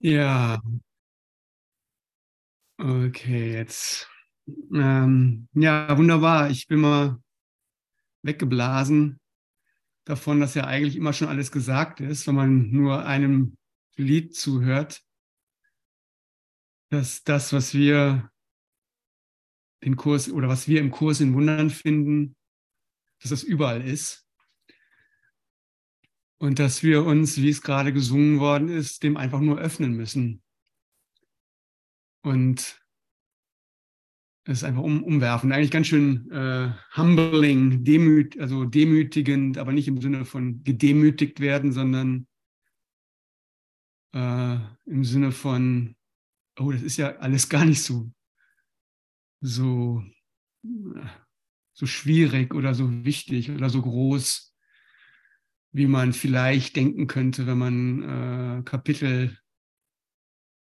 Ja, okay, jetzt. Ähm, ja, wunderbar. Ich bin mal weggeblasen davon, dass ja eigentlich immer schon alles gesagt ist, wenn man nur einem Lied zuhört. Dass das, was wir den Kurs oder was wir im Kurs in Wundern finden, dass das überall ist. Und dass wir uns, wie es gerade gesungen worden ist, dem einfach nur öffnen müssen. Und es einfach um, umwerfend, eigentlich ganz schön äh, humbling, demüt, also demütigend, aber nicht im Sinne von gedemütigt werden, sondern äh, im Sinne von, oh, das ist ja alles gar nicht so, so, so schwierig oder so wichtig oder so groß, wie man vielleicht denken könnte, wenn man äh, Kapitel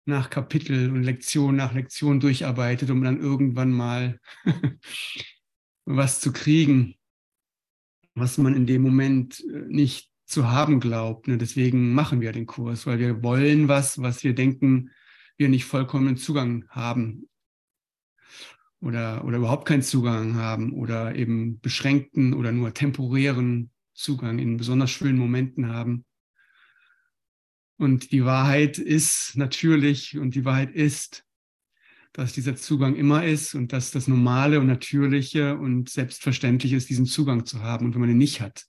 nach Kapitel und Lektion nach Lektion durcharbeitet, um dann irgendwann mal was zu kriegen, was man in dem Moment äh, nicht zu haben glaubt. Ne? Deswegen machen wir den Kurs, weil wir wollen was, was wir denken, wir nicht vollkommenen Zugang haben oder, oder überhaupt keinen Zugang haben oder eben beschränkten oder nur temporären Zugang in besonders schönen Momenten haben. Und die Wahrheit ist natürlich und die Wahrheit ist, dass dieser Zugang immer ist und dass das Normale und Natürliche und Selbstverständliche ist, diesen Zugang zu haben. Und wenn man ihn nicht hat,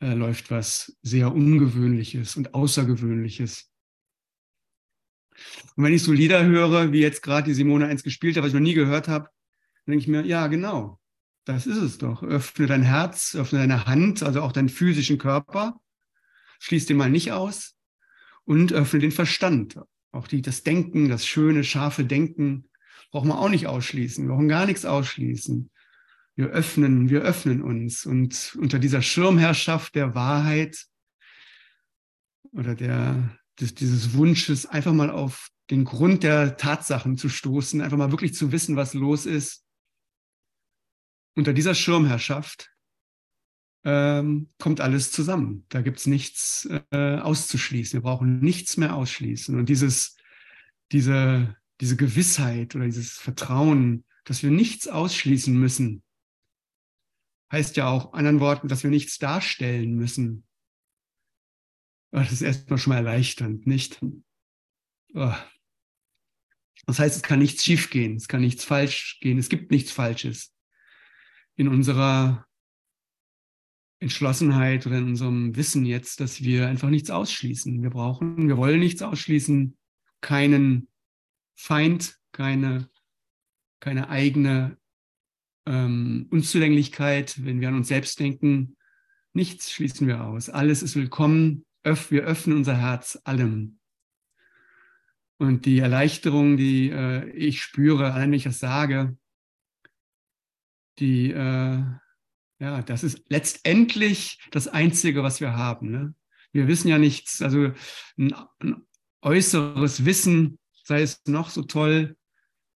äh, läuft was sehr Ungewöhnliches und Außergewöhnliches. Und wenn ich so Lieder höre, wie jetzt gerade die Simone eins gespielt hat, was ich noch nie gehört habe, dann denke ich mir, ja, genau, das ist es doch. Öffne dein Herz, öffne deine Hand, also auch deinen physischen Körper. Schließ den mal nicht aus und öffne den Verstand. Auch die, das Denken, das schöne, scharfe Denken brauchen wir auch nicht ausschließen. Wir brauchen gar nichts ausschließen. Wir öffnen, wir öffnen uns und unter dieser Schirmherrschaft der Wahrheit oder der, des, dieses Wunsches, einfach mal auf den Grund der Tatsachen zu stoßen, einfach mal wirklich zu wissen, was los ist, unter dieser Schirmherrschaft ähm, kommt alles zusammen. Da gibt es nichts äh, auszuschließen. Wir brauchen nichts mehr ausschließen. Und dieses, diese, diese Gewissheit oder dieses Vertrauen, dass wir nichts ausschließen müssen, heißt ja auch, anderen Worten, dass wir nichts darstellen müssen. Das ist erstmal schon mal erleichternd, nicht? Oh. Das heißt, es kann nichts schiefgehen, es kann nichts falsch gehen, es gibt nichts Falsches in unserer Entschlossenheit oder in unserem Wissen jetzt, dass wir einfach nichts ausschließen. Wir brauchen, wir wollen nichts ausschließen, keinen Feind, keine, keine eigene ähm, Unzulänglichkeit, wenn wir an uns selbst denken. Nichts schließen wir aus. Alles ist willkommen. Öff, wir öffnen unser Herz allem. Und die Erleichterung, die äh, ich spüre, allein wenn ich das sage, die, äh, ja, das ist letztendlich das Einzige, was wir haben. Ne? Wir wissen ja nichts, also ein, ein äußeres Wissen, sei es noch so toll,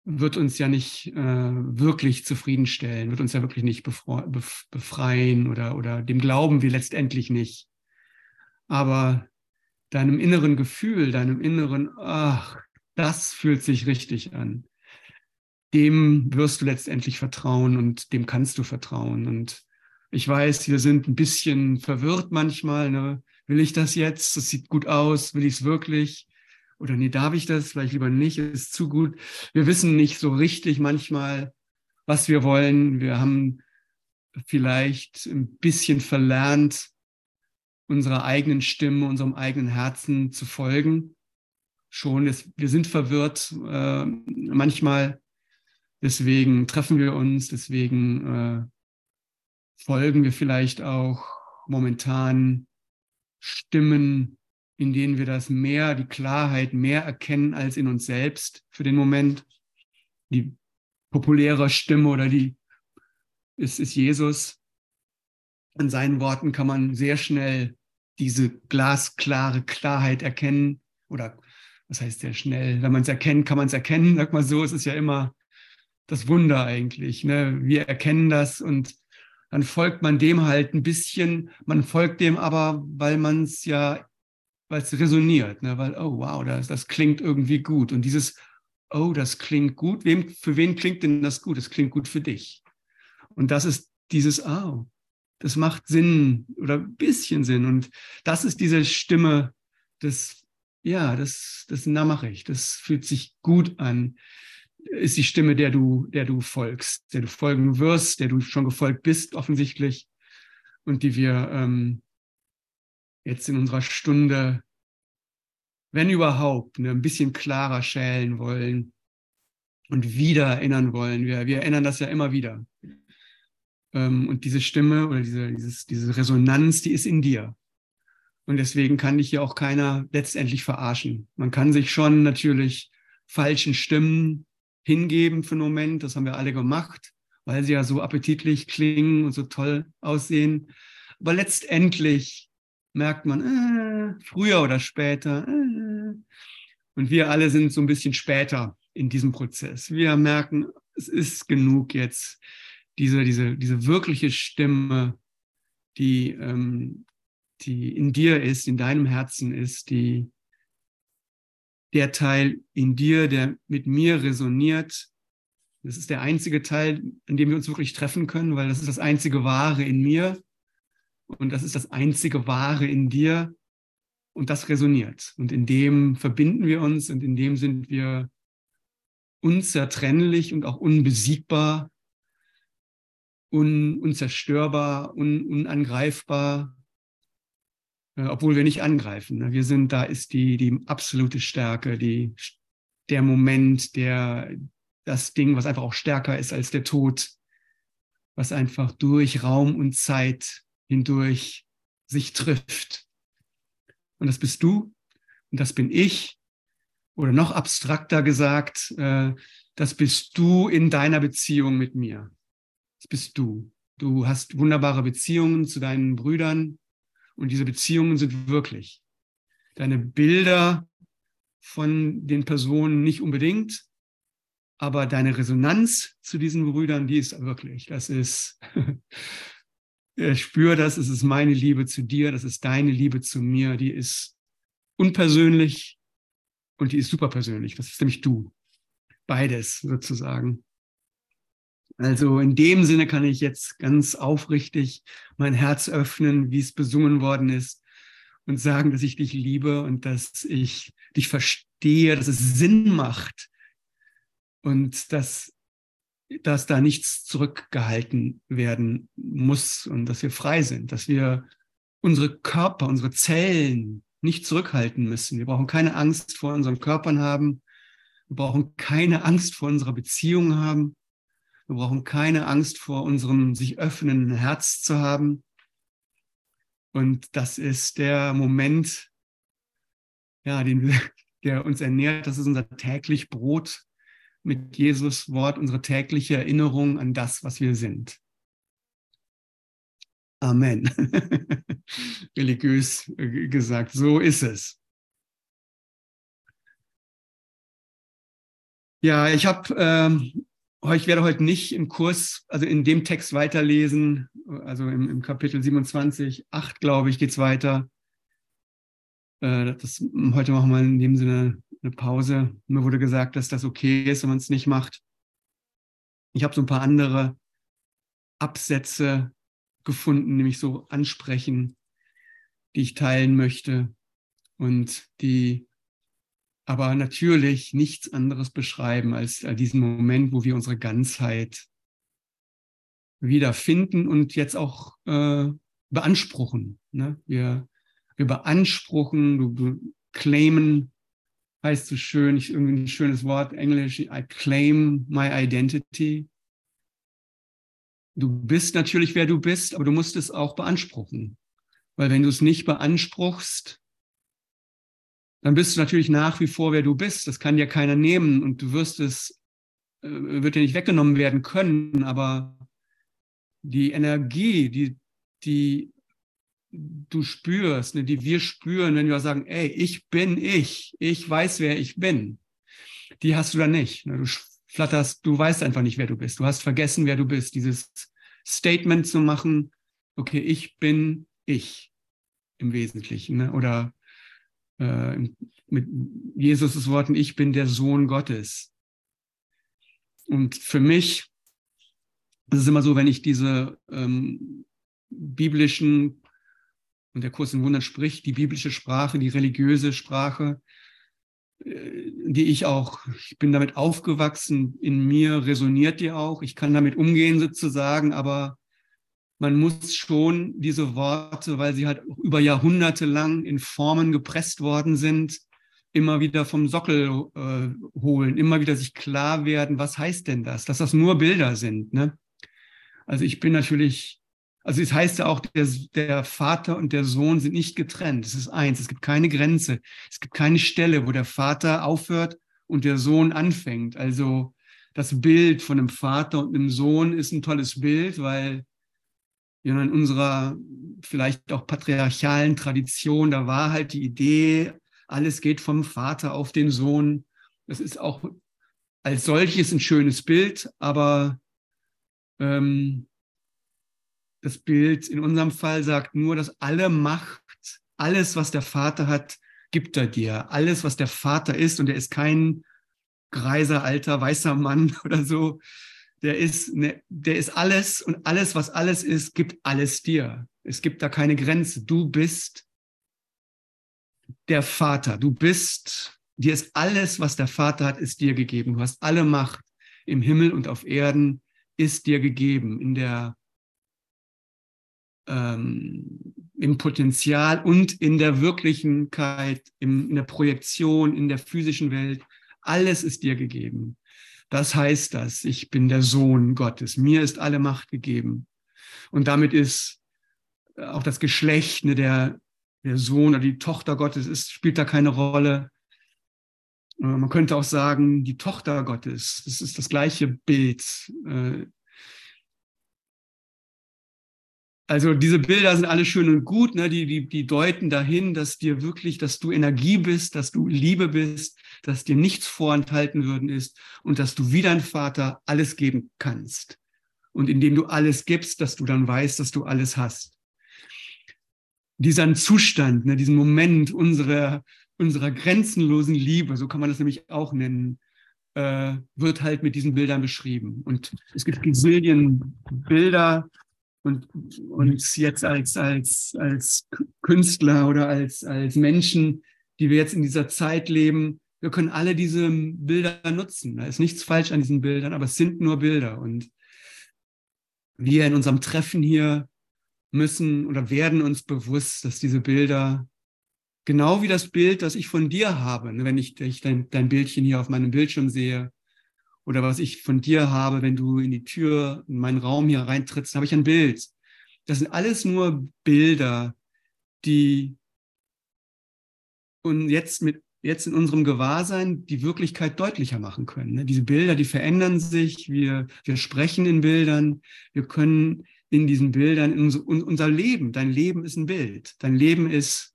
wird uns ja nicht äh, wirklich zufriedenstellen, wird uns ja wirklich nicht befreien oder, oder dem glauben wir letztendlich nicht. Aber deinem inneren Gefühl, deinem inneren, ach, das fühlt sich richtig an dem wirst du letztendlich vertrauen und dem kannst du vertrauen. Und ich weiß, wir sind ein bisschen verwirrt manchmal. Ne? Will ich das jetzt? Das sieht gut aus. Will ich es wirklich? Oder nee, darf ich das? Vielleicht lieber nicht. Ist zu gut. Wir wissen nicht so richtig manchmal, was wir wollen. Wir haben vielleicht ein bisschen verlernt, unserer eigenen Stimme, unserem eigenen Herzen zu folgen. Schon, wir sind verwirrt. Äh, manchmal Deswegen treffen wir uns, deswegen äh, folgen wir vielleicht auch momentan Stimmen, in denen wir das mehr, die Klarheit mehr erkennen als in uns selbst für den Moment. Die populäre Stimme oder die ist, ist Jesus. An seinen Worten kann man sehr schnell diese glasklare Klarheit erkennen. Oder was heißt sehr schnell? Wenn man es erkennt, kann man es erkennen. Sag mal so, es ist ja immer das Wunder eigentlich. Ne? Wir erkennen das und dann folgt man dem halt ein bisschen. Man folgt dem aber, weil man es ja, weil es resoniert, ne? weil, oh wow, das, das klingt irgendwie gut. Und dieses, oh, das klingt gut, wem, für wen klingt denn das gut? Das klingt gut für dich. Und das ist dieses, oh, das macht Sinn oder ein bisschen Sinn. Und das ist diese Stimme des, ja, das, das na mache ich, das fühlt sich gut an, ist die Stimme, der du, der du folgst, der du folgen wirst, der du schon gefolgt bist, offensichtlich, und die wir ähm, jetzt in unserer Stunde, wenn überhaupt, ne, ein bisschen klarer schälen wollen und wieder erinnern wollen. Wir, wir erinnern das ja immer wieder. Ähm, und diese Stimme oder diese, dieses, diese Resonanz, die ist in dir. Und deswegen kann dich hier auch keiner letztendlich verarschen. Man kann sich schon natürlich falschen Stimmen hingeben für einen Moment. Das haben wir alle gemacht, weil sie ja so appetitlich klingen und so toll aussehen. Aber letztendlich merkt man, äh, früher oder später. Äh, und wir alle sind so ein bisschen später in diesem Prozess. Wir merken, es ist genug jetzt, diese, diese, diese wirkliche Stimme, die, ähm, die in dir ist, in deinem Herzen ist, die der Teil in dir, der mit mir resoniert. Das ist der einzige Teil, in dem wir uns wirklich treffen können, weil das ist das einzige Wahre in mir. Und das ist das einzige Wahre in dir. Und das resoniert. Und in dem verbinden wir uns und in dem sind wir unzertrennlich und auch unbesiegbar, un, unzerstörbar, un, unangreifbar, obwohl wir nicht angreifen. Ne? Wir sind, da ist die, die absolute Stärke, die, der Moment, der, das Ding, was einfach auch stärker ist als der Tod, was einfach durch Raum und Zeit hindurch sich trifft. Und das bist du und das bin ich. Oder noch abstrakter gesagt, äh, das bist du in deiner Beziehung mit mir. Das bist du. Du hast wunderbare Beziehungen zu deinen Brüdern und diese Beziehungen sind wirklich. Deine Bilder von den Personen nicht unbedingt, aber deine Resonanz zu diesen Brüdern, die ist wirklich. Das ist spür das, es ist meine Liebe zu dir, das ist deine Liebe zu mir, die ist unpersönlich und die ist superpersönlich. Das ist nämlich du. Beides sozusagen. Also in dem Sinne kann ich jetzt ganz aufrichtig mein Herz öffnen, wie es besungen worden ist und sagen, dass ich dich liebe und dass ich dich verstehe, dass es Sinn macht und dass dass da nichts zurückgehalten werden muss und dass wir frei sind, dass wir unsere Körper, unsere Zellen nicht zurückhalten müssen. Wir brauchen keine Angst vor unseren Körpern haben. Wir brauchen keine Angst vor unserer Beziehung haben. Wir brauchen keine Angst vor unserem sich öffnenden Herz zu haben. Und das ist der Moment, ja, den, der uns ernährt. Das ist unser täglich Brot, mit Jesus Wort unsere tägliche Erinnerung an das, was wir sind. Amen. Religiös äh, gesagt, so ist es. Ja, ich habe, ähm, ich werde heute nicht im Kurs, also in dem Text weiterlesen, also im, im Kapitel 27, 8, glaube ich, geht es weiter. Äh, das, heute machen wir in dem Sinne eine Pause. Mir wurde gesagt, dass das okay ist, wenn man es nicht macht. Ich habe so ein paar andere Absätze gefunden, nämlich so ansprechen, die ich teilen möchte und die aber natürlich nichts anderes beschreiben als diesen Moment, wo wir unsere Ganzheit wiederfinden und jetzt auch äh, beanspruchen. Ne? Wir, wir beanspruchen, du claimen heißt so schön, ich, irgendwie ein schönes Wort, Englisch, I claim my identity. Du bist natürlich, wer du bist, aber du musst es auch beanspruchen. Weil wenn du es nicht beanspruchst, dann bist du natürlich nach wie vor, wer du bist. Das kann dir keiner nehmen und du wirst es, äh, wird dir nicht weggenommen werden können, aber die Energie, die, die du spürst, ne, die wir spüren, wenn wir sagen, ey, ich bin ich, ich weiß, wer ich bin, die hast du da nicht. Ne? Du flatterst, du weißt einfach nicht, wer du bist. Du hast vergessen, wer du bist. Dieses Statement zu machen, okay, ich bin ich im Wesentlichen. Ne? Oder äh, mit Jesus' Worten, ich bin der Sohn Gottes. Und für mich ist es immer so, wenn ich diese ähm, biblischen, und der Kurs in Wundern spricht, die biblische Sprache, die religiöse Sprache, äh, die ich auch, ich bin damit aufgewachsen, in mir resoniert die auch, ich kann damit umgehen sozusagen, aber man muss schon diese Worte, weil sie halt über Jahrhunderte lang in Formen gepresst worden sind, immer wieder vom Sockel äh, holen, immer wieder sich klar werden, was heißt denn das, dass das nur Bilder sind. Ne? Also ich bin natürlich, also es heißt ja auch, der, der Vater und der Sohn sind nicht getrennt. Es ist eins, es gibt keine Grenze, es gibt keine Stelle, wo der Vater aufhört und der Sohn anfängt. Also das Bild von einem Vater und einem Sohn ist ein tolles Bild, weil in unserer vielleicht auch patriarchalen Tradition, da war halt die Idee, alles geht vom Vater auf den Sohn. Das ist auch als solches ein schönes Bild, aber ähm, das Bild in unserem Fall sagt nur, dass alle Macht, alles, was der Vater hat, gibt er dir. Alles, was der Vater ist, und er ist kein greiser, alter, weißer Mann oder so, der ist, ne, der ist alles und alles, was alles ist, gibt alles dir. Es gibt da keine Grenze. Du bist der Vater. Du bist, dir ist alles, was der Vater hat, ist dir gegeben. Du hast alle Macht im Himmel und auf Erden ist dir gegeben in der ähm, im Potenzial und in der Wirklichkeit, in der Projektion, in der physischen Welt. Alles ist dir gegeben. Das heißt das, ich bin der Sohn Gottes. Mir ist alle Macht gegeben. Und damit ist auch das Geschlecht, ne, der, der Sohn oder die Tochter Gottes ist, spielt da keine Rolle. Äh, man könnte auch sagen, die Tochter Gottes, das ist das gleiche Bild. Äh, also diese Bilder sind alle schön und gut, ne? die, die, die deuten dahin, dass dir wirklich, dass du Energie bist, dass du Liebe bist, dass dir nichts vorenthalten würden ist und dass du wie dein Vater alles geben kannst. Und indem du alles gibst, dass du dann weißt, dass du alles hast. Dieser Zustand, ne, diesen Moment unserer, unserer grenzenlosen Liebe, so kann man das nämlich auch nennen, äh, wird halt mit diesen Bildern beschrieben. Und es gibt Gazillion Bilder, und uns jetzt als, als, als Künstler oder als, als Menschen, die wir jetzt in dieser Zeit leben, wir können alle diese Bilder nutzen. Da ist nichts falsch an diesen Bildern, aber es sind nur Bilder. Und wir in unserem Treffen hier müssen oder werden uns bewusst, dass diese Bilder genau wie das Bild, das ich von dir habe, ne, wenn ich, dein, dein Bildchen hier auf meinem Bildschirm sehe, oder was ich von dir habe, wenn du in die Tür, in meinen Raum hier reintrittst, habe ich ein Bild. Das sind alles nur Bilder, die und jetzt mit jetzt in unserem Gewahrsein die Wirklichkeit deutlicher machen können. Ne? Diese Bilder, die verändern sich. Wir, wir sprechen in Bildern. Wir können in diesen Bildern in unser, Leben. Dein Leben ist ein Bild. Dein Leben ist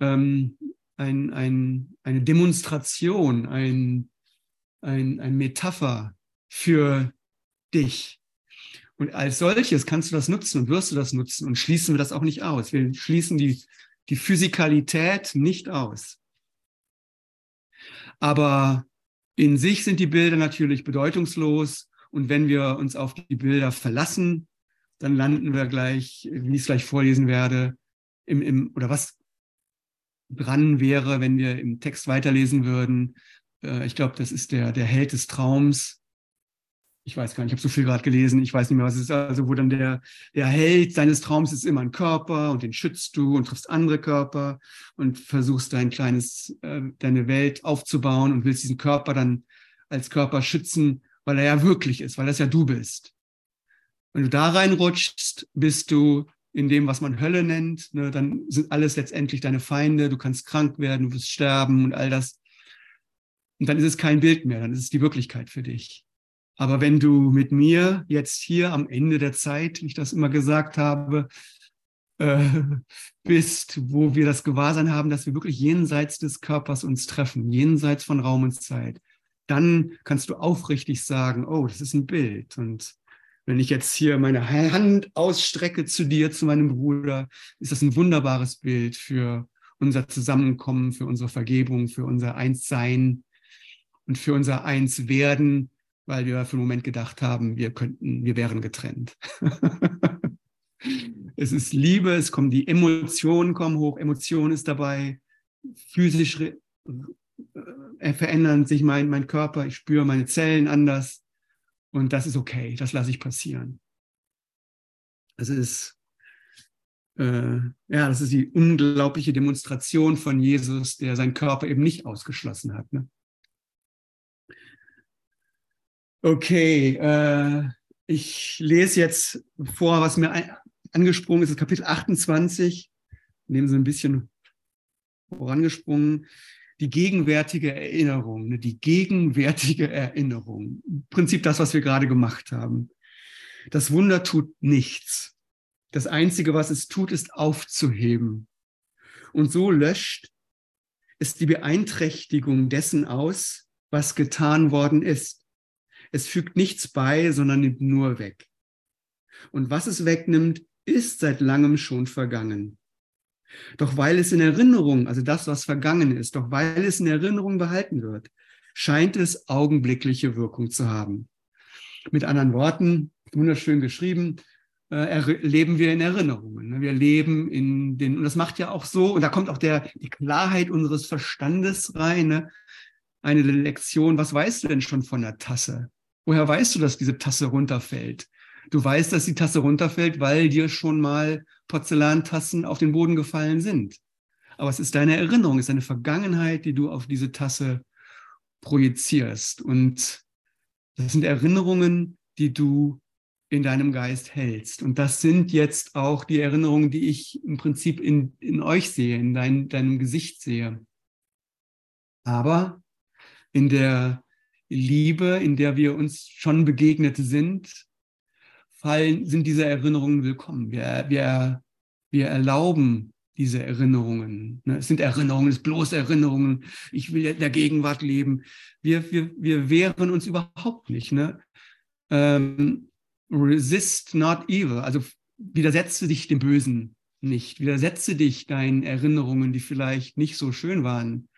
ähm, ein, ein, eine Demonstration, ein, ein, ein Metapher für dich. Und als solches kannst du das nutzen und wirst du das nutzen und schließen wir das auch nicht aus. Wir schließen die, die Physikalität nicht aus. Aber in sich sind die Bilder natürlich bedeutungslos. Und wenn wir uns auf die Bilder verlassen, dann landen wir gleich, wie ich es gleich vorlesen werde, im, im, oder was dran wäre, wenn wir im Text weiterlesen würden, äh, ich glaube, das ist der, der Held des Traums. Ich weiß gar nicht, ich habe so viel gerade gelesen, ich weiß nicht mehr, was es ist. Also, wo dann der, der Held seines Traums ist immer ein Körper und den schützt du und triffst andere Körper und versuchst dein kleines, äh, deine Welt aufzubauen und willst diesen Körper dann als Körper schützen, weil er ja wirklich ist, weil das ja du bist. Wenn du da reinrutschst, bist du in dem, was man Hölle nennt, ne, dann sind alles letztendlich deine Feinde, du kannst krank werden, du wirst sterben und all das. Und dann ist es kein Bild mehr, dann ist es die Wirklichkeit für dich. Aber wenn du mit mir jetzt hier am Ende der Zeit, wie ich das immer gesagt habe, äh, bist, wo wir das Gewahrsein haben, dass wir wirklich jenseits des Körpers uns treffen, jenseits von Raum und Zeit, dann kannst du aufrichtig sagen, oh, das ist ein Bild. Und wenn ich jetzt hier meine Hand ausstrecke zu dir, zu meinem Bruder, ist das ein wunderbares Bild für unser Zusammenkommen, für unsere Vergebung, für unser Einssein und für unser Einswerden, weil wir für einen Moment gedacht haben, wir könnten, wir wären getrennt. es ist Liebe, es kommen die Emotionen kommen hoch, Emotion ist dabei, physisch äh, verändern sich mein, mein Körper, ich spüre meine Zellen anders und das ist okay, das lasse ich passieren. Es ist äh, ja, das ist die unglaubliche Demonstration von Jesus, der seinen Körper eben nicht ausgeschlossen hat. Ne? Okay, äh, ich lese jetzt vor, was mir angesprungen ist, Kapitel 28, nehmen Sie ein bisschen vorangesprungen. Die gegenwärtige Erinnerung, ne? die gegenwärtige Erinnerung. Im Prinzip das, was wir gerade gemacht haben. Das Wunder tut nichts. Das Einzige, was es tut, ist aufzuheben. Und so löscht es die Beeinträchtigung dessen aus, was getan worden ist. Es fügt nichts bei, sondern nimmt nur weg. Und was es wegnimmt, ist seit langem schon vergangen. Doch weil es in Erinnerung, also das, was vergangen ist, doch weil es in Erinnerung behalten wird, scheint es augenblickliche Wirkung zu haben. Mit anderen Worten, wunderschön geschrieben, äh, leben wir in Erinnerungen. Ne? Wir leben in den, und das macht ja auch so, und da kommt auch der, die Klarheit unseres Verstandes rein. Ne? Eine Lektion, was weißt du denn schon von der Tasse? Woher weißt du, dass diese Tasse runterfällt? Du weißt, dass die Tasse runterfällt, weil dir schon mal Porzellantassen auf den Boden gefallen sind. Aber es ist deine Erinnerung, es ist deine Vergangenheit, die du auf diese Tasse projizierst. Und das sind Erinnerungen, die du in deinem Geist hältst. Und das sind jetzt auch die Erinnerungen, die ich im Prinzip in, in euch sehe, in dein, deinem Gesicht sehe. Aber in der Liebe, in der wir uns schon begegnet sind, fallen, sind diese Erinnerungen willkommen. Wir, wir, wir erlauben diese Erinnerungen. Ne? Es sind Erinnerungen, es sind bloß Erinnerungen. Ich will in der Gegenwart leben. Wir, wir, wir wehren uns überhaupt nicht. Ne? Ähm, resist not evil, also widersetze dich dem Bösen nicht, widersetze dich deinen Erinnerungen, die vielleicht nicht so schön waren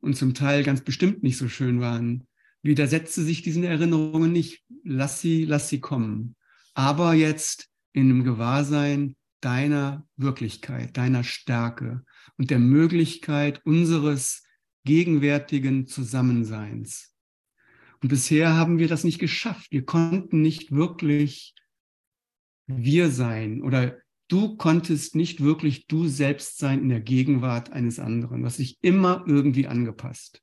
und zum Teil ganz bestimmt nicht so schön waren. Widersetze sich diesen Erinnerungen nicht, lass sie, lass sie kommen. Aber jetzt in einem Gewahrsein deiner Wirklichkeit, deiner Stärke und der Möglichkeit unseres gegenwärtigen Zusammenseins. Und bisher haben wir das nicht geschafft. Wir konnten nicht wirklich wir sein oder du konntest nicht wirklich du selbst sein in der Gegenwart eines anderen. Du hast dich immer irgendwie angepasst.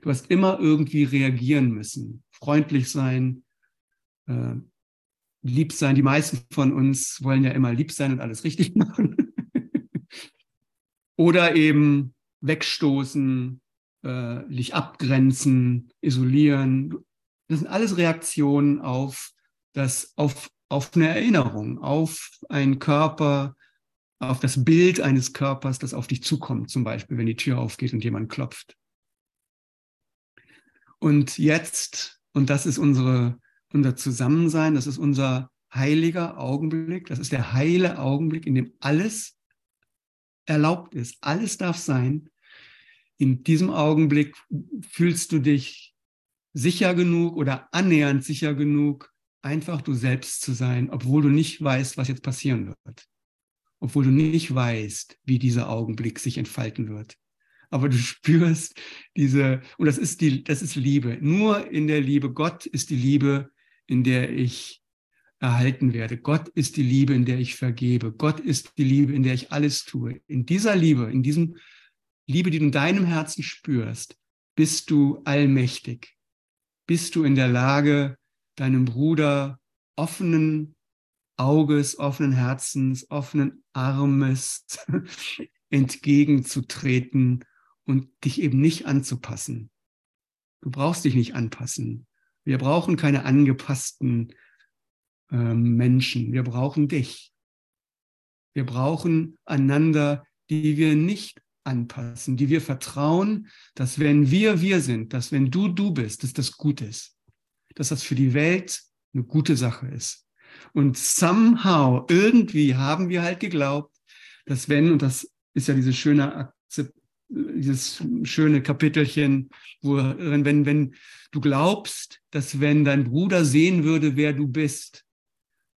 Du hast immer irgendwie reagieren müssen, freundlich sein, äh, lieb sein. Die meisten von uns wollen ja immer lieb sein und alles richtig machen. Oder eben wegstoßen, äh, dich abgrenzen, isolieren. Das sind alles Reaktionen auf das, auf, auf eine Erinnerung, auf einen Körper, auf das Bild eines Körpers, das auf dich zukommt, zum Beispiel, wenn die Tür aufgeht und jemand klopft. Und jetzt, und das ist unsere, unser Zusammensein, das ist unser heiliger Augenblick, das ist der heile Augenblick, in dem alles erlaubt ist, alles darf sein, in diesem Augenblick fühlst du dich sicher genug oder annähernd sicher genug, einfach du selbst zu sein, obwohl du nicht weißt, was jetzt passieren wird. Obwohl du nicht weißt, wie dieser Augenblick sich entfalten wird. Aber du spürst diese, und das ist die, das ist Liebe. Nur in der Liebe. Gott ist die Liebe, in der ich erhalten werde. Gott ist die Liebe, in der ich vergebe. Gott ist die Liebe, in der ich alles tue. In dieser Liebe, in diesem Liebe, die du in deinem Herzen spürst, bist du allmächtig. Bist du in der Lage, deinem Bruder offenen Auges, offenen Herzens, offenen Armes entgegenzutreten und dich eben nicht anzupassen. Du brauchst dich nicht anpassen. Wir brauchen keine angepassten äh, Menschen. Wir brauchen dich. Wir brauchen einander, die wir nicht anpassen, die wir vertrauen, dass wenn wir wir sind, dass wenn du du bist, dass das gut ist, dass das für die Welt eine gute Sache ist. Und somehow, irgendwie haben wir halt geglaubt, dass wenn, und das ist ja diese schöne dieses schöne Kapitelchen, wo wenn, wenn du glaubst, dass wenn dein Bruder sehen würde, wer du bist,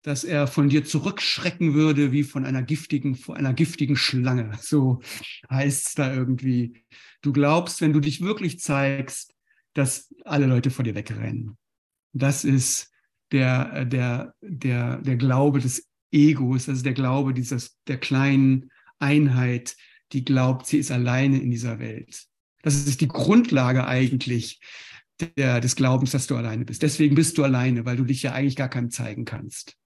dass er von dir zurückschrecken würde wie von einer giftigen, von einer giftigen Schlange. So heißt es da irgendwie. Du glaubst, wenn du dich wirklich zeigst, dass alle Leute vor dir wegrennen. Das ist der, der, der, der Glaube des Egos, das ist der Glaube dieses, der kleinen Einheit, die glaubt, sie ist alleine in dieser Welt. Das ist die Grundlage eigentlich der, des Glaubens, dass du alleine bist. Deswegen bist du alleine, weil du dich ja eigentlich gar keinem zeigen kannst.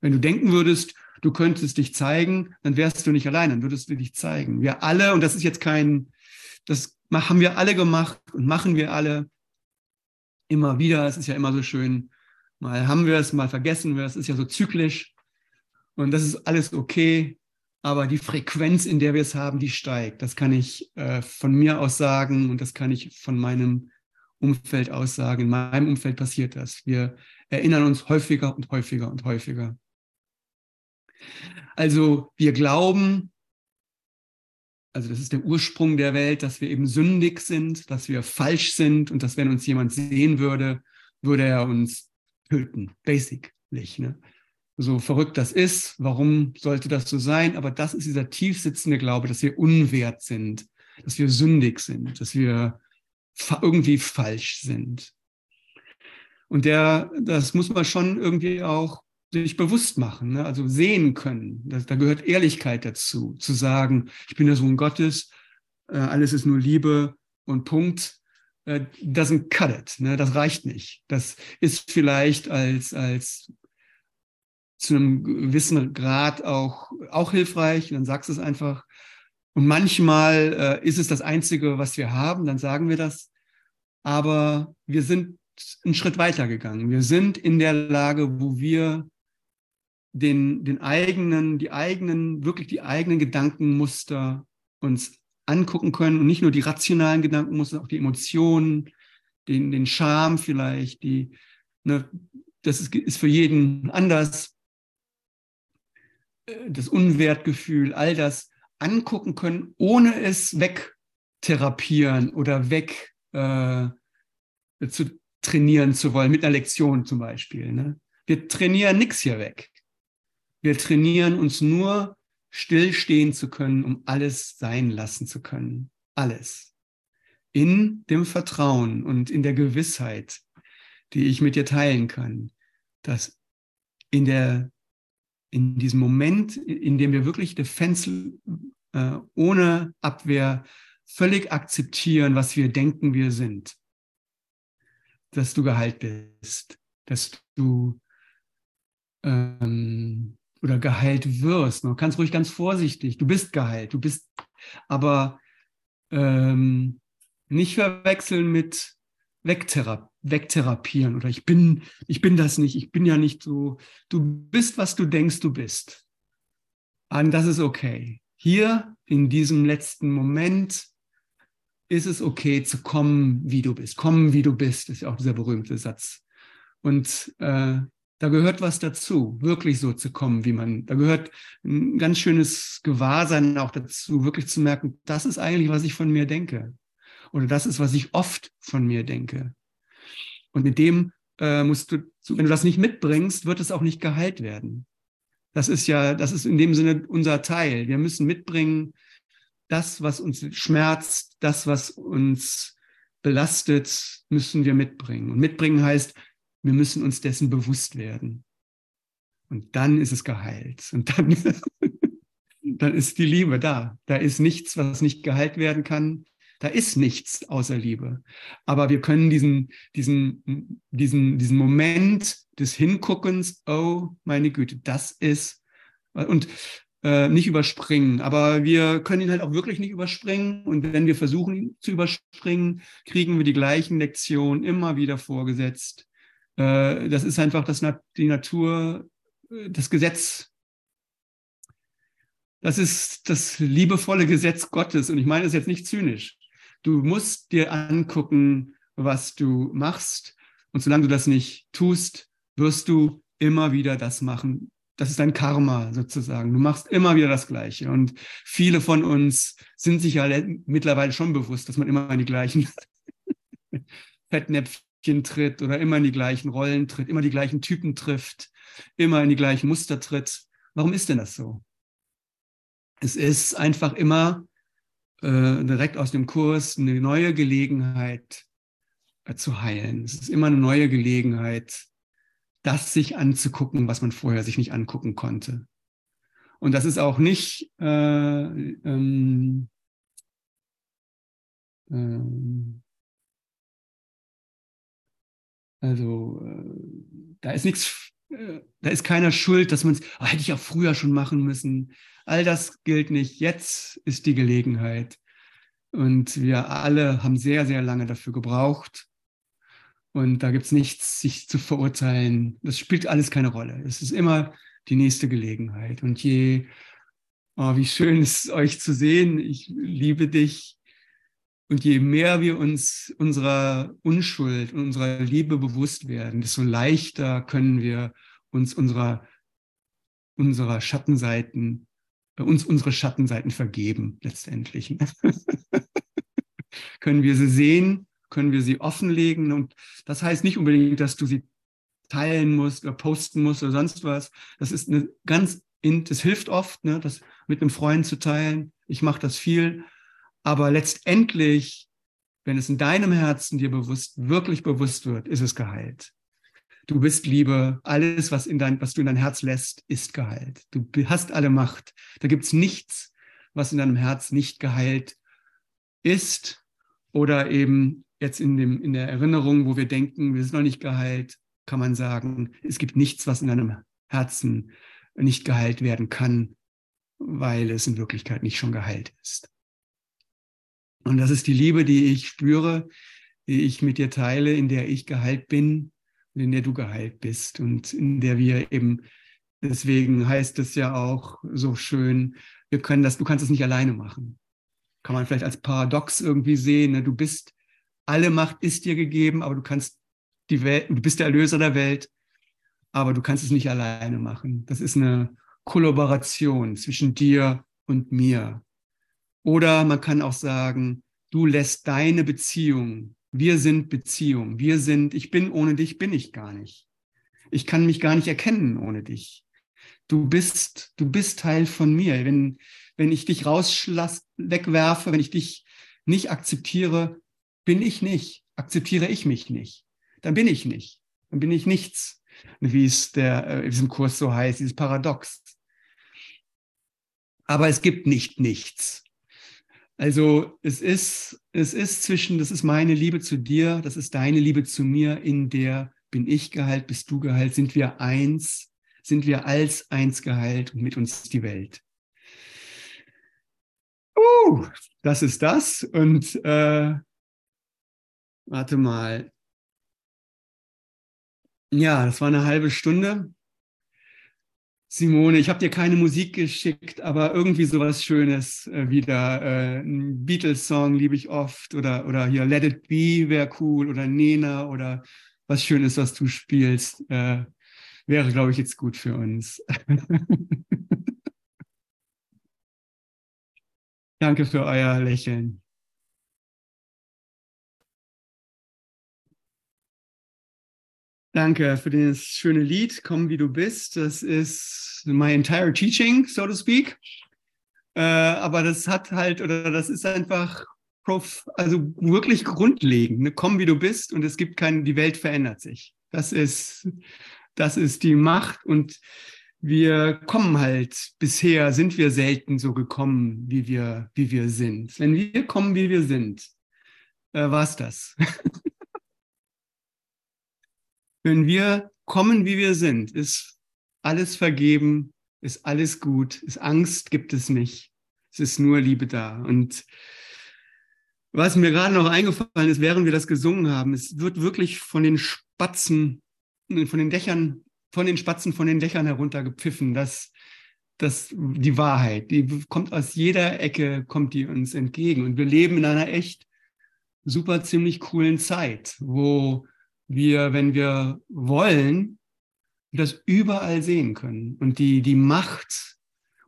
Wenn du denken würdest, du könntest dich zeigen, dann wärst du nicht allein, dann würdest du dich zeigen. Wir alle, und das ist jetzt kein, das haben wir alle gemacht und machen wir alle immer wieder. Es ist ja immer so schön. Mal haben wir es, mal vergessen wir es. Es ist ja so zyklisch. Und das ist alles okay. Aber die Frequenz, in der wir es haben, die steigt. Das kann ich äh, von mir aus sagen und das kann ich von meinem Umfeld aus sagen. In meinem Umfeld passiert das. Wir erinnern uns häufiger und häufiger und häufiger. Also wir glauben, also das ist der Ursprung der Welt, dass wir eben sündig sind, dass wir falsch sind und dass wenn uns jemand sehen würde, würde er uns töten, basically. Ne? So verrückt das ist, warum sollte das so sein? Aber das ist dieser tief sitzende Glaube, dass wir unwert sind, dass wir sündig sind, dass wir irgendwie falsch sind. Und der, das muss man schon irgendwie auch sich bewusst machen, ne? also sehen können. Das, da gehört Ehrlichkeit dazu, zu sagen, ich bin der Sohn Gottes, äh, alles ist nur Liebe und Punkt. Äh, doesn't cut it, ne? das reicht nicht. Das ist vielleicht als, als zu einem gewissen Grad auch, auch hilfreich, dann sagst du es einfach. Und manchmal äh, ist es das Einzige, was wir haben, dann sagen wir das. Aber wir sind einen Schritt weiter gegangen. Wir sind in der Lage, wo wir den, den eigenen, die eigenen, wirklich die eigenen Gedankenmuster uns angucken können und nicht nur die rationalen Gedankenmuster, auch die Emotionen, den, den Charme vielleicht, die, ne, das ist, ist für jeden anders, das Unwertgefühl, all das angucken können, ohne es wegtherapieren oder weg äh, zu trainieren zu wollen, mit einer Lektion zum Beispiel. Ne? Wir trainieren nichts hier weg. Wir trainieren uns nur, stillstehen zu können, um alles sein lassen zu können. Alles. In dem Vertrauen und in der Gewissheit, die ich mit dir teilen kann, dass in der in diesem Moment, in dem wir wirklich Defense äh, ohne Abwehr völlig akzeptieren, was wir denken, wir sind, dass du geheilt bist, dass du ähm, oder geheilt wirst. Du kannst ruhig ganz vorsichtig, du bist geheilt, du bist, aber ähm, nicht verwechseln mit Wegthera wegtherapieren oder ich bin, ich bin das nicht, ich bin ja nicht so, du bist, was du denkst, du bist. Und das ist okay. Hier in diesem letzten Moment ist es okay zu kommen, wie du bist. Kommen, wie du bist, ist ja auch dieser berühmte Satz. Und äh, da gehört was dazu, wirklich so zu kommen, wie man, da gehört ein ganz schönes Gewahrsein auch dazu, wirklich zu merken, das ist eigentlich, was ich von mir denke. Oder das ist, was ich oft von mir denke. Und in dem äh, musst du, wenn du das nicht mitbringst, wird es auch nicht geheilt werden. Das ist ja, das ist in dem Sinne unser Teil. Wir müssen mitbringen, das, was uns schmerzt, das, was uns belastet, müssen wir mitbringen. Und mitbringen heißt, wir müssen uns dessen bewusst werden. Und dann ist es geheilt. Und dann, dann ist die Liebe da. Da ist nichts, was nicht geheilt werden kann. Da ist nichts außer Liebe. Aber wir können diesen, diesen, diesen, diesen Moment des Hinguckens, oh meine Güte, das ist, und äh, nicht überspringen. Aber wir können ihn halt auch wirklich nicht überspringen. Und wenn wir versuchen, ihn zu überspringen, kriegen wir die gleichen Lektionen immer wieder vorgesetzt. Äh, das ist einfach das, die Natur, äh, das Gesetz. Das ist das liebevolle Gesetz Gottes. Und ich meine es jetzt nicht zynisch. Du musst dir angucken, was du machst. Und solange du das nicht tust, wirst du immer wieder das machen, das ist dein Karma sozusagen. Du machst immer wieder das Gleiche. Und viele von uns sind sich ja mittlerweile schon bewusst, dass man immer in die gleichen Fettnäpfchen tritt oder immer in die gleichen Rollen tritt, immer die gleichen Typen trifft, immer in die gleichen Muster tritt. Warum ist denn das so? Es ist einfach immer äh, direkt aus dem Kurs eine neue Gelegenheit äh, zu heilen. Es ist immer eine neue Gelegenheit, das sich anzugucken, was man vorher sich nicht angucken konnte. Und das ist auch nicht äh, ähm, ähm, also äh, da ist nichts, äh, da ist keiner schuld, dass man es, oh, hätte ich auch früher schon machen müssen. All das gilt nicht. Jetzt ist die Gelegenheit. Und wir alle haben sehr, sehr lange dafür gebraucht. Und da gibt es nichts, sich zu verurteilen. Das spielt alles keine Rolle. Es ist immer die nächste Gelegenheit. Und je, oh, wie schön ist euch zu sehen. Ich liebe dich. Und je mehr wir uns unserer Unschuld und unserer Liebe bewusst werden, desto leichter können wir uns unserer, unserer Schattenseiten, uns unsere Schattenseiten vergeben, letztendlich. können wir sie sehen können wir sie offenlegen. Und das heißt nicht unbedingt, dass du sie teilen musst oder posten musst oder sonst was. Das ist eine ganz, das hilft oft, ne, das mit einem Freund zu teilen. Ich mache das viel. Aber letztendlich, wenn es in deinem Herzen dir bewusst, wirklich bewusst wird, ist es geheilt. Du bist Liebe. Alles, was, in dein, was du in dein Herz lässt, ist geheilt. Du hast alle Macht. Da gibt es nichts, was in deinem Herz nicht geheilt ist oder eben jetzt in, dem, in der Erinnerung, wo wir denken, wir sind noch nicht geheilt, kann man sagen, es gibt nichts, was in deinem Herzen nicht geheilt werden kann, weil es in Wirklichkeit nicht schon geheilt ist. Und das ist die Liebe, die ich spüre, die ich mit dir teile, in der ich geheilt bin in der du geheilt bist und in der wir eben, deswegen heißt es ja auch so schön, wir können das, du kannst es nicht alleine machen. Kann man vielleicht als Paradox irgendwie sehen, ne? du bist alle Macht ist dir gegeben, aber du kannst die Welt, du bist der Erlöser der Welt, aber du kannst es nicht alleine machen. Das ist eine Kollaboration zwischen dir und mir. Oder man kann auch sagen, du lässt deine Beziehung, wir sind Beziehung, wir sind, ich bin ohne dich, bin ich gar nicht. Ich kann mich gar nicht erkennen ohne dich. Du bist, du bist Teil von mir. Wenn, wenn ich dich rauslass, wegwerfe, wenn ich dich nicht akzeptiere, bin ich nicht, akzeptiere ich mich nicht, dann bin ich nicht, dann bin ich nichts, wie es der, äh, in diesem Kurs so heißt, dieses Paradox. Aber es gibt nicht nichts. Also es ist, es ist zwischen, das ist meine Liebe zu dir, das ist deine Liebe zu mir, in der bin ich geheilt, bist du geheilt, sind wir eins, sind wir als eins geheilt und mit uns die Welt. Uh, das ist das. Und äh, warte mal. Ja, das war eine halbe Stunde. Simone, ich habe dir keine Musik geschickt, aber irgendwie sowas Schönes äh, wieder. Äh, ein Beatles-Song liebe ich oft oder, oder hier Let It Be wäre cool oder Nena oder was Schönes, was du spielst. Äh, wäre, glaube ich, jetzt gut für uns. Danke für euer Lächeln. Danke für das schöne Lied, Komm wie du bist. Das ist my entire teaching, so to speak. Äh, aber das hat halt, oder das ist einfach, also wirklich grundlegend. Ne? Komm wie du bist und es gibt keinen, die Welt verändert sich. Das ist, das ist die Macht und wir kommen halt, bisher sind wir selten so gekommen, wie wir, wie wir sind. Wenn wir kommen, wie wir sind, äh, war es das. Wenn wir kommen, wie wir sind, ist alles vergeben, ist alles gut, ist Angst gibt es nicht. Es ist nur Liebe da. Und was mir gerade noch eingefallen ist, während wir das gesungen haben, es wird wirklich von den Spatzen, von den Dächern, von den Spatzen, von den Dächern heruntergepfiffen, dass das die Wahrheit, die kommt aus jeder Ecke, kommt die uns entgegen. Und wir leben in einer echt super ziemlich coolen Zeit, wo wir, wenn wir wollen, das überall sehen können. Und die, die Macht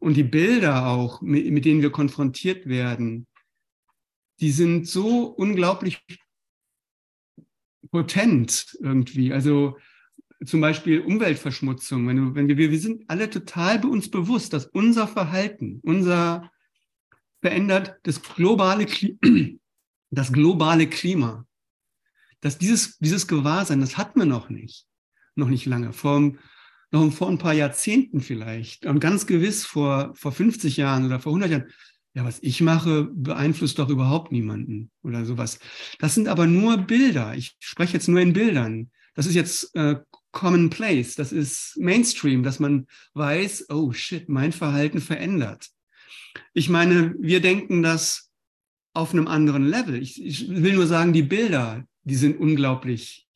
und die Bilder auch, mit, mit denen wir konfrontiert werden, die sind so unglaublich potent irgendwie. Also zum Beispiel Umweltverschmutzung. Wenn, du, wenn wir, wir sind alle total bei uns bewusst, dass unser Verhalten, unser verändert das globale, das globale Klima. Dass dieses, dieses Gewahrsein, das hatten wir noch nicht, noch nicht lange. Vor, noch vor ein paar Jahrzehnten vielleicht und ganz gewiss vor, vor 50 Jahren oder vor 100 Jahren. Ja, was ich mache, beeinflusst doch überhaupt niemanden oder sowas. Das sind aber nur Bilder. Ich spreche jetzt nur in Bildern. Das ist jetzt äh, commonplace. Das ist Mainstream, dass man weiß, oh shit, mein Verhalten verändert. Ich meine, wir denken das auf einem anderen Level. Ich, ich will nur sagen, die Bilder, die sind unglaublich.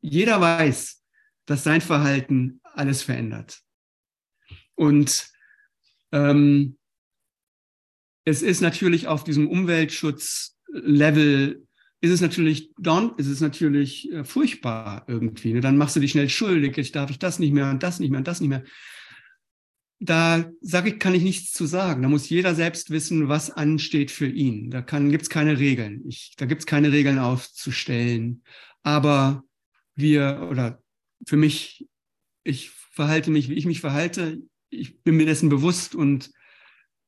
Jeder weiß, dass sein Verhalten alles verändert. Und ähm, es ist natürlich auf diesem Umweltschutzlevel ist es natürlich ist es natürlich äh, furchtbar irgendwie. Ne? Dann machst du dich schnell schuldig, jetzt darf ich das nicht mehr und das nicht mehr und das nicht mehr da sage ich, kann ich nichts zu sagen. Da muss jeder selbst wissen, was ansteht für ihn. Da gibt es keine Regeln. Ich, da gibt es keine Regeln aufzustellen. Aber wir, oder für mich, ich verhalte mich, wie ich mich verhalte. Ich bin mir dessen bewusst und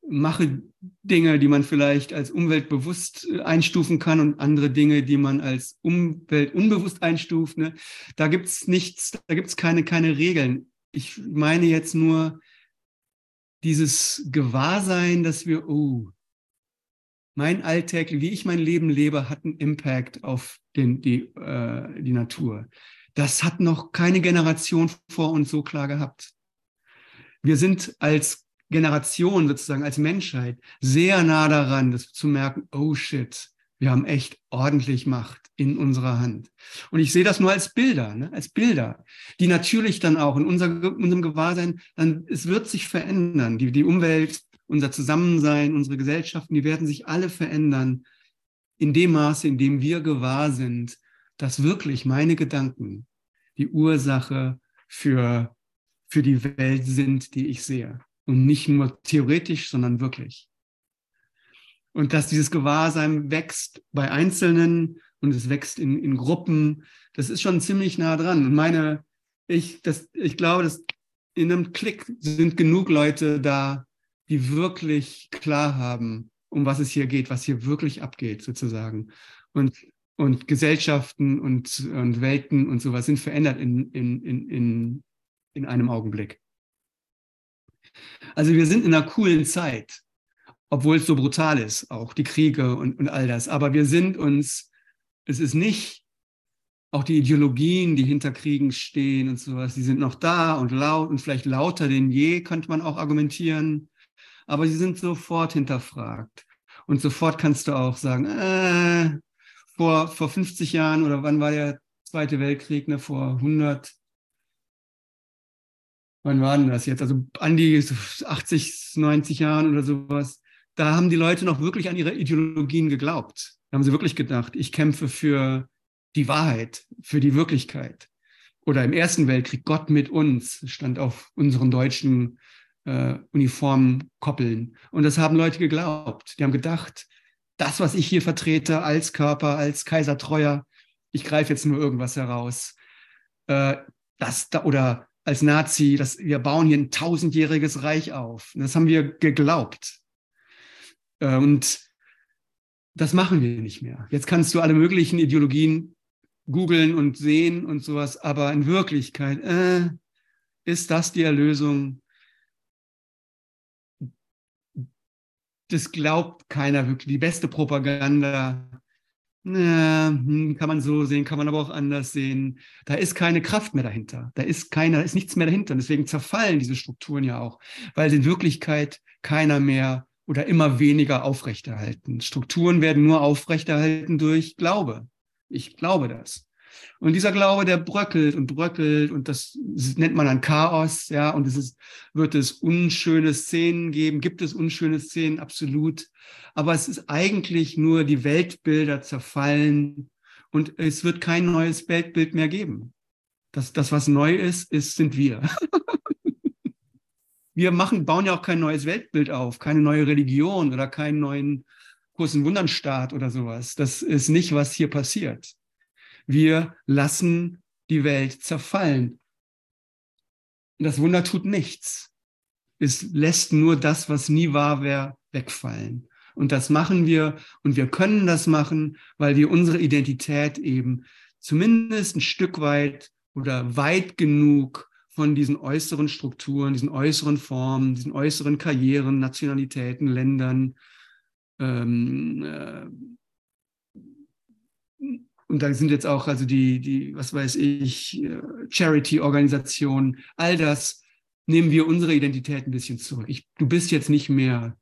mache Dinge, die man vielleicht als umweltbewusst äh, einstufen kann und andere Dinge, die man als umweltunbewusst einstuft. Ne? Da gibt es nichts, da gibt es keine, keine Regeln. Ich meine jetzt nur, dieses Gewahrsein, dass wir, oh, mein Alltag, wie ich mein Leben lebe, hat einen Impact auf den, die, äh, die Natur. Das hat noch keine Generation vor uns so klar gehabt. Wir sind als Generation sozusagen, als Menschheit sehr nah daran, das zu merken, oh shit, wir haben echt ordentlich Macht in unserer Hand. Und ich sehe das nur als Bilder, ne? als Bilder, die natürlich dann auch in unser, unserem Gewahrsein, dann, es wird sich verändern. Die, die Umwelt, unser Zusammensein, unsere Gesellschaften, die werden sich alle verändern in dem Maße, in dem wir gewahr sind, dass wirklich meine Gedanken die Ursache für, für die Welt sind, die ich sehe. Und nicht nur theoretisch, sondern wirklich. Und dass dieses Gewahrsein wächst bei Einzelnen und es wächst in, in Gruppen, das ist schon ziemlich nah dran. Und meine, ich, das, ich glaube, dass in einem Klick sind genug Leute da, die wirklich klar haben, um was es hier geht, was hier wirklich abgeht, sozusagen. Und, und Gesellschaften und, und Welten und sowas sind verändert in, in, in, in, in einem Augenblick. Also wir sind in einer coolen Zeit obwohl es so brutal ist, auch die Kriege und, und all das. Aber wir sind uns, es ist nicht auch die Ideologien, die hinter Kriegen stehen und sowas, die sind noch da und laut und vielleicht lauter denn je, könnte man auch argumentieren. Aber sie sind sofort hinterfragt. Und sofort kannst du auch sagen, äh, vor, vor 50 Jahren oder wann war der Zweite Weltkrieg, ne, vor 100, wann war denn das jetzt? Also an die 80, 90 Jahren oder sowas da haben die Leute noch wirklich an ihre Ideologien geglaubt. Da haben sie wirklich gedacht, ich kämpfe für die Wahrheit, für die Wirklichkeit. Oder im Ersten Weltkrieg, Gott mit uns, stand auf unseren deutschen äh, Uniformkoppeln. Und das haben Leute geglaubt. Die haben gedacht, das, was ich hier vertrete als Körper, als Kaisertreuer, ich greife jetzt nur irgendwas heraus. Äh, das, da, oder als Nazi, das, wir bauen hier ein tausendjähriges Reich auf. Das haben wir geglaubt. Äh, und das machen wir nicht mehr. Jetzt kannst du alle möglichen Ideologien googeln und sehen und sowas, aber in Wirklichkeit äh, ist das die Erlösung. Das glaubt keiner wirklich. Die beste Propaganda, ja, hm, kann man so sehen, kann man aber auch anders sehen. Da ist keine Kraft mehr dahinter. Da ist keiner, ist nichts mehr dahinter. Deswegen zerfallen diese Strukturen ja auch, weil in Wirklichkeit keiner mehr oder immer weniger aufrechterhalten. Strukturen werden nur aufrechterhalten durch Glaube. Ich glaube das. Und dieser Glaube, der bröckelt und bröckelt und das nennt man dann Chaos, ja, und es ist, wird es unschöne Szenen geben, gibt es unschöne Szenen, absolut. Aber es ist eigentlich nur die Weltbilder zerfallen und es wird kein neues Weltbild mehr geben. Das, das, was neu ist, ist, sind wir. wir machen, bauen ja auch kein neues Weltbild auf, keine neue Religion oder keinen neuen in Wundernstaat oder sowas. Das ist nicht, was hier passiert. Wir lassen die Welt zerfallen. Das Wunder tut nichts. Es lässt nur das, was nie wahr wäre, wegfallen. Und das machen wir und wir können das machen, weil wir unsere Identität eben zumindest ein Stück weit oder weit genug von diesen äußeren Strukturen, diesen äußeren Formen, diesen äußeren Karrieren, Nationalitäten, Ländern, ähm, äh, und da sind jetzt auch also die, die, was weiß ich, äh, Charity-Organisationen, all das nehmen wir unsere Identität ein bisschen zurück. Ich, du bist jetzt nicht mehr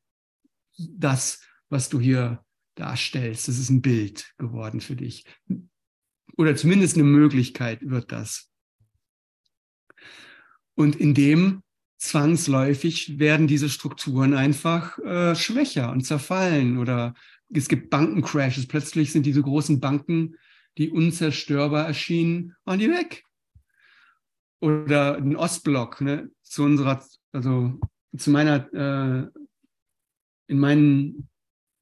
das, was du hier darstellst. Das ist ein Bild geworden für dich. Oder zumindest eine Möglichkeit wird das. Und in dem zwangsläufig werden diese Strukturen einfach äh, schwächer und zerfallen oder es gibt Bankencrashes. Plötzlich sind diese großen Banken, die unzerstörbar erschienen, waren die weg. Oder ein Ostblock, ne, zu unserer, also zu meiner, äh, in meinen,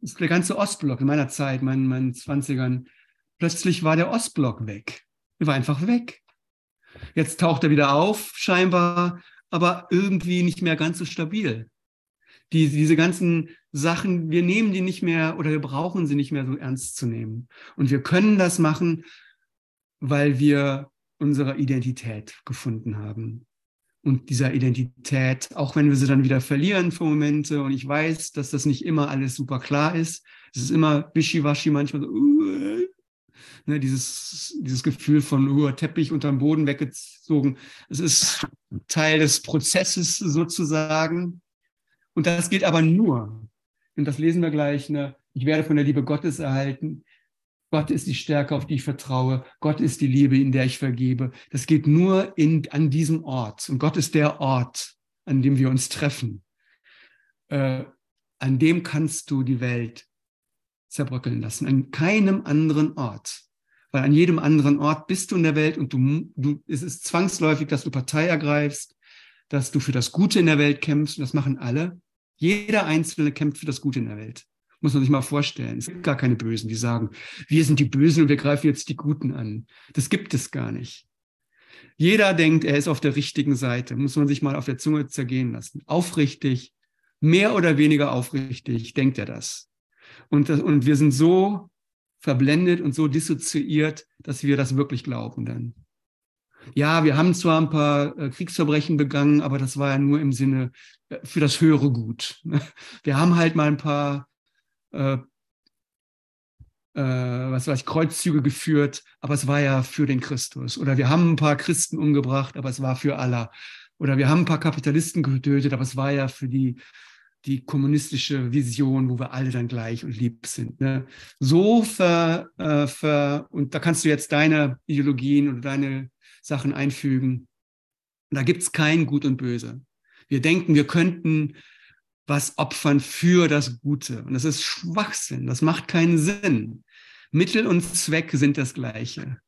der ganze Ostblock in meiner Zeit, meinen, meinen 20ern, plötzlich war der Ostblock weg. Er war einfach weg. Jetzt taucht er wieder auf, scheinbar, aber irgendwie nicht mehr ganz so stabil. Die, diese ganzen Sachen, wir nehmen die nicht mehr oder wir brauchen sie nicht mehr so ernst zu nehmen. Und wir können das machen, weil wir unsere Identität gefunden haben. Und dieser Identität, auch wenn wir sie dann wieder verlieren für Momente, und ich weiß, dass das nicht immer alles super klar ist, es ist immer wischiwaschi manchmal so, uh, ne, dieses, dieses Gefühl von uh, Teppich unterm Boden weggezogen. Es ist Teil des Prozesses sozusagen. Und das gilt aber nur, und das lesen wir gleich, ne, ich werde von der Liebe Gottes erhalten. Gott ist die Stärke, auf die ich vertraue. Gott ist die Liebe, in der ich vergebe. Das geht nur in, an diesem Ort. Und Gott ist der Ort, an dem wir uns treffen. Äh, an dem kannst du die Welt zerbröckeln lassen. An keinem anderen Ort. Weil an jedem anderen Ort bist du in der Welt und du, du, es ist zwangsläufig, dass du Partei ergreifst, dass du für das Gute in der Welt kämpfst. Und das machen alle. Jeder Einzelne kämpft für das Gute in der Welt. Muss man sich mal vorstellen. Es gibt gar keine Bösen, die sagen, wir sind die Bösen und wir greifen jetzt die Guten an. Das gibt es gar nicht. Jeder denkt, er ist auf der richtigen Seite. Muss man sich mal auf der Zunge zergehen lassen. Aufrichtig, mehr oder weniger aufrichtig, denkt er das. Und, und wir sind so verblendet und so dissoziiert, dass wir das wirklich glauben dann ja, wir haben zwar ein paar äh, Kriegsverbrechen begangen, aber das war ja nur im Sinne äh, für das höhere Gut. Wir haben halt mal ein paar, äh, äh, was weiß ich, Kreuzzüge geführt, aber es war ja für den Christus. Oder wir haben ein paar Christen umgebracht, aber es war für Allah. Oder wir haben ein paar Kapitalisten getötet, aber es war ja für die, die kommunistische Vision, wo wir alle dann gleich und lieb sind. Ne? So ver, äh, ver, und da kannst du jetzt deine Ideologien oder deine Sachen einfügen. Da gibt es kein Gut und Böse. Wir denken, wir könnten was opfern für das Gute. Und das ist Schwachsinn. Das macht keinen Sinn. Mittel und Zweck sind das gleiche.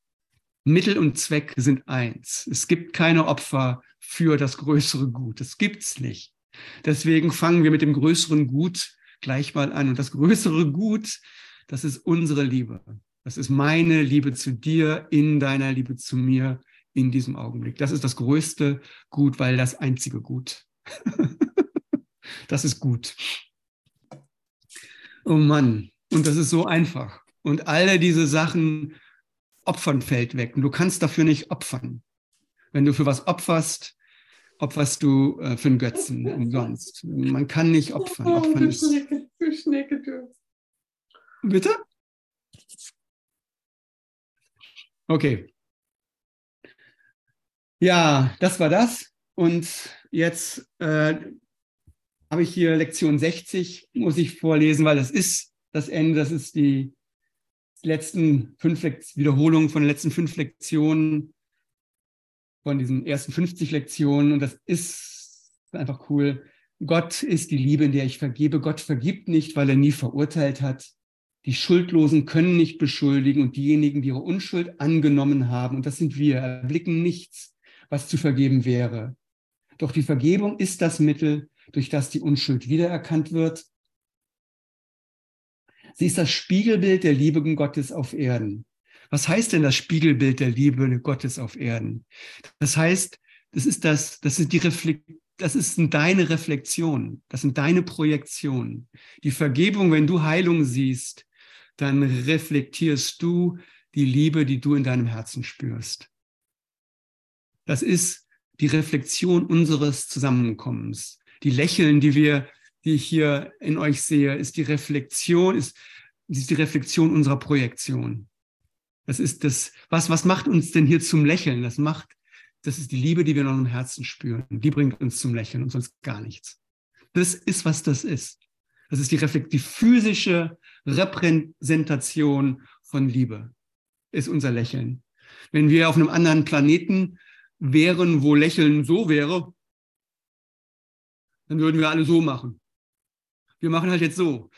Mittel und Zweck sind eins. Es gibt keine Opfer für das größere Gut. Das gibt's nicht. Deswegen fangen wir mit dem größeren Gut gleich mal an. Und das größere Gut, das ist unsere Liebe. Das ist meine Liebe zu dir, in deiner Liebe zu mir, in diesem Augenblick. Das ist das größte Gut, weil das einzige Gut. das ist gut. Oh Mann, und das ist so einfach. Und alle diese Sachen opfern fällt weg. Und du kannst dafür nicht opfern. Wenn du für was opferst, opferst du äh, für einen Götzen umsonst. Man kann nicht opfern. Oh, opfern ist... Bitte? Okay. Ja, das war das. Und jetzt äh, habe ich hier Lektion 60, muss ich vorlesen, weil das ist das Ende, das ist die letzten fünf Wiederholungen von den letzten fünf Lektionen, von diesen ersten 50 Lektionen. Und das ist einfach cool. Gott ist die Liebe, in der ich vergebe. Gott vergibt nicht, weil er nie verurteilt hat. Die Schuldlosen können nicht beschuldigen und diejenigen, die ihre Unschuld angenommen haben, und das sind wir, erblicken nichts, was zu vergeben wäre. Doch die Vergebung ist das Mittel, durch das die Unschuld wiedererkannt wird. Sie ist das Spiegelbild der Liebe Gottes auf Erden. Was heißt denn das Spiegelbild der Liebe Gottes auf Erden? Das heißt, das ist das, das ist die Reflekt, das ist deine Reflexion, das sind deine Projektionen. Die Vergebung, wenn du Heilung siehst, dann reflektierst du die Liebe, die du in deinem Herzen spürst. Das ist die Reflexion unseres Zusammenkommens. Die Lächeln, die wir, die ich hier in euch sehe, ist die Reflexion, ist, ist die Reflexion unserer Projektion. Das ist das, was, was macht uns denn hier zum Lächeln? Das macht, das ist die Liebe, die wir in unserem Herzen spüren. Die bringt uns zum Lächeln und sonst gar nichts. Das ist, was das ist. Das ist die, Reflekt die physische Repräsentation von Liebe, ist unser Lächeln. Wenn wir auf einem anderen Planeten wären, wo Lächeln so wäre, dann würden wir alle so machen. Wir machen halt jetzt so.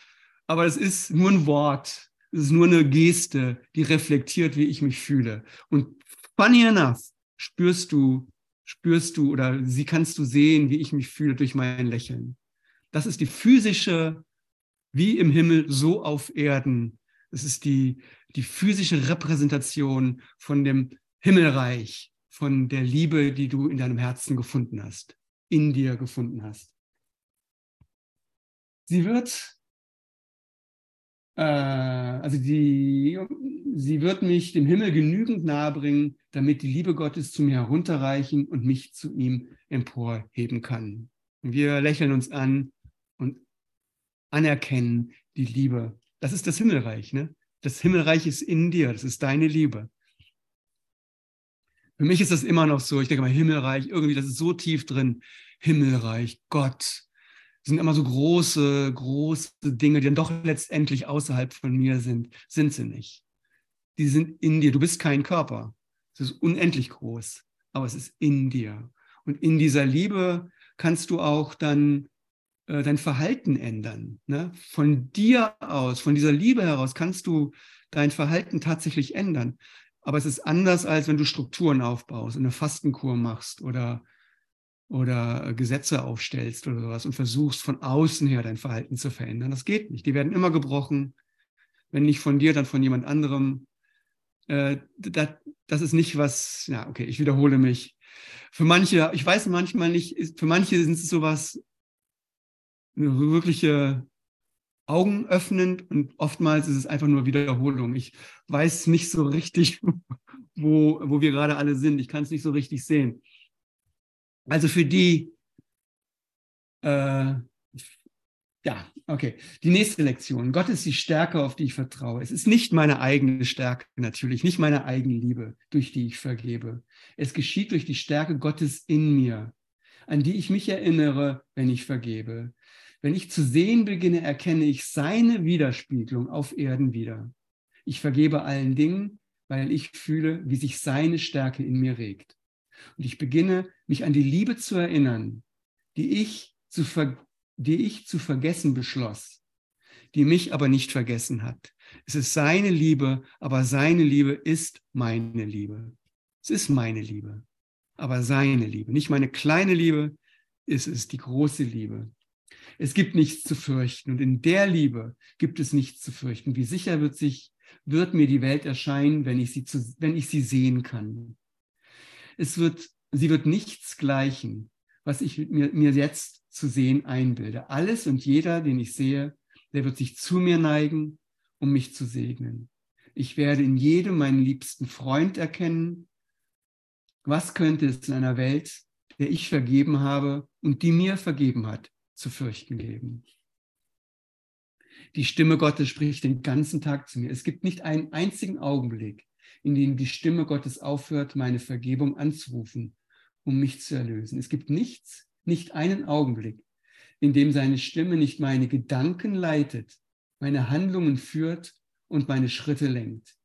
Aber es ist nur ein Wort. Es ist nur eine Geste, die reflektiert, wie ich mich fühle. Und funny enough, spürst du, spürst du oder sie kannst du sehen, wie ich mich fühle durch mein Lächeln. Das ist die physische, wie im Himmel, so auf Erden. Es ist die, die physische Repräsentation von dem Himmelreich, von der Liebe, die du in deinem Herzen gefunden hast, in dir gefunden hast. Sie wird äh, also die, sie wird mich dem Himmel genügend nahebringen, damit die Liebe Gottes zu mir herunterreichen und mich zu ihm emporheben kann. Wir lächeln uns an und anerkennen die Liebe. Das ist das Himmelreich. Ne? Das Himmelreich ist in dir, das ist deine Liebe. Für mich ist das immer noch so. Ich denke mal, Himmelreich, irgendwie, das ist so tief drin. Himmelreich, Gott, sind immer so große, große Dinge, die dann doch letztendlich außerhalb von mir sind. Sind sie nicht. Die sind in dir. Du bist kein Körper. Es ist unendlich groß, aber es ist in dir. Und in dieser Liebe kannst du auch dann äh, dein Verhalten ändern. Ne? Von dir aus, von dieser Liebe heraus kannst du dein Verhalten tatsächlich ändern. Aber es ist anders, als wenn du Strukturen aufbaust, eine Fastenkur machst oder oder Gesetze aufstellst oder sowas und versuchst von außen her dein Verhalten zu verändern. Das geht nicht. Die werden immer gebrochen. Wenn nicht von dir, dann von jemand anderem. Äh, das, das ist nicht was, ja, okay, ich wiederhole mich. Für manche, ich weiß manchmal nicht, für manche sind es sowas, eine wirkliche Augen öffnend und oftmals ist es einfach nur Wiederholung. Ich weiß nicht so richtig, wo, wo wir gerade alle sind. Ich kann es nicht so richtig sehen. Also für die, äh, ja, okay. Die nächste Lektion. Gott ist die Stärke, auf die ich vertraue. Es ist nicht meine eigene Stärke natürlich, nicht meine eigene Liebe, durch die ich vergebe. Es geschieht durch die Stärke Gottes in mir, an die ich mich erinnere, wenn ich vergebe. Wenn ich zu sehen beginne, erkenne ich seine Widerspiegelung auf Erden wieder. Ich vergebe allen Dingen, weil ich fühle, wie sich seine Stärke in mir regt. Und ich beginne, mich an die Liebe zu erinnern, die ich zu, ver die ich zu vergessen beschloss, die mich aber nicht vergessen hat. Es ist seine Liebe, aber seine Liebe ist meine Liebe. Es ist meine Liebe, aber seine Liebe. Nicht meine kleine Liebe, es ist die große Liebe. Es gibt nichts zu fürchten und in der Liebe gibt es nichts zu fürchten. Wie sicher wird sich wird mir die Welt erscheinen, wenn ich sie zu, wenn ich sie sehen kann. Es wird, sie wird nichts gleichen, was ich mir, mir jetzt zu sehen einbilde. Alles und jeder, den ich sehe, der wird sich zu mir neigen, um mich zu segnen. Ich werde in jedem meinen liebsten Freund erkennen, was könnte es in einer Welt, der ich vergeben habe und die mir vergeben hat, zu fürchten geben. Die Stimme Gottes spricht den ganzen Tag zu mir. Es gibt nicht einen einzigen Augenblick, in denen die Stimme Gottes aufhört, meine Vergebung anzurufen, um mich zu erlösen. Es gibt nichts, nicht einen Augenblick, in dem seine Stimme nicht meine Gedanken leitet, meine Handlungen führt und meine Schritte lenkt.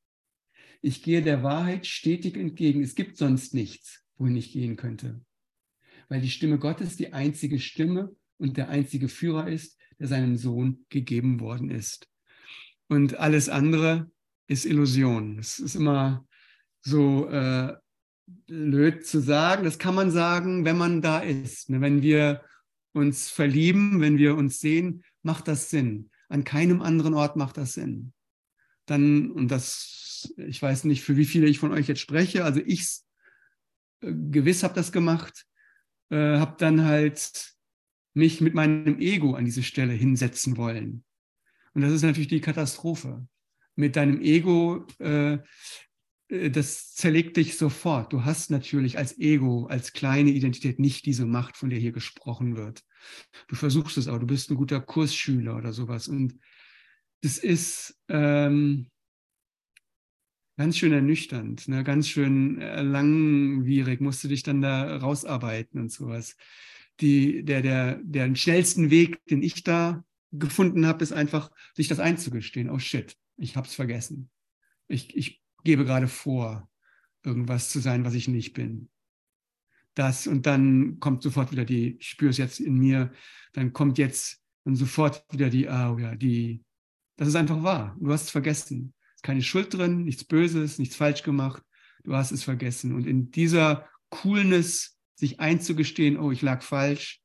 Ich gehe der Wahrheit stetig entgegen. Es gibt sonst nichts, wohin ich gehen könnte. Weil die Stimme Gottes die einzige Stimme und der einzige Führer ist, der seinem Sohn gegeben worden ist. Und alles andere ist Illusion. Es ist immer so äh, blöd zu sagen. Das kann man sagen, wenn man da ist. Ne? Wenn wir uns verlieben, wenn wir uns sehen, macht das Sinn. An keinem anderen Ort macht das Sinn. Dann, und das, ich weiß nicht, für wie viele ich von euch jetzt spreche, also ich äh, gewiss habe das gemacht, äh, habe dann halt mich mit meinem Ego an diese Stelle hinsetzen wollen. Und das ist natürlich die Katastrophe. Mit deinem Ego äh, äh, das zerlegt dich sofort. Du hast natürlich als Ego, als kleine Identität nicht diese Macht, von der hier gesprochen wird. Du versuchst es auch, du bist ein guter Kursschüler oder sowas. Und das ist ähm, ganz schön ernüchternd, ne? ganz schön äh, langwierig, musst du dich dann da rausarbeiten und sowas. Die, der, der, der schnellsten Weg, den ich da gefunden habe, ist einfach, sich das einzugestehen. Oh shit, ich habe es vergessen. Ich, ich gebe gerade vor, irgendwas zu sein, was ich nicht bin. Das und dann kommt sofort wieder die, ich spüre es jetzt in mir, dann kommt jetzt und sofort wieder die, ah, oh ja, die, das ist einfach wahr. Du hast es vergessen. Es ist keine Schuld drin, nichts Böses, nichts falsch gemacht. Du hast es vergessen. Und in dieser Coolness, sich einzugestehen, oh, ich lag falsch,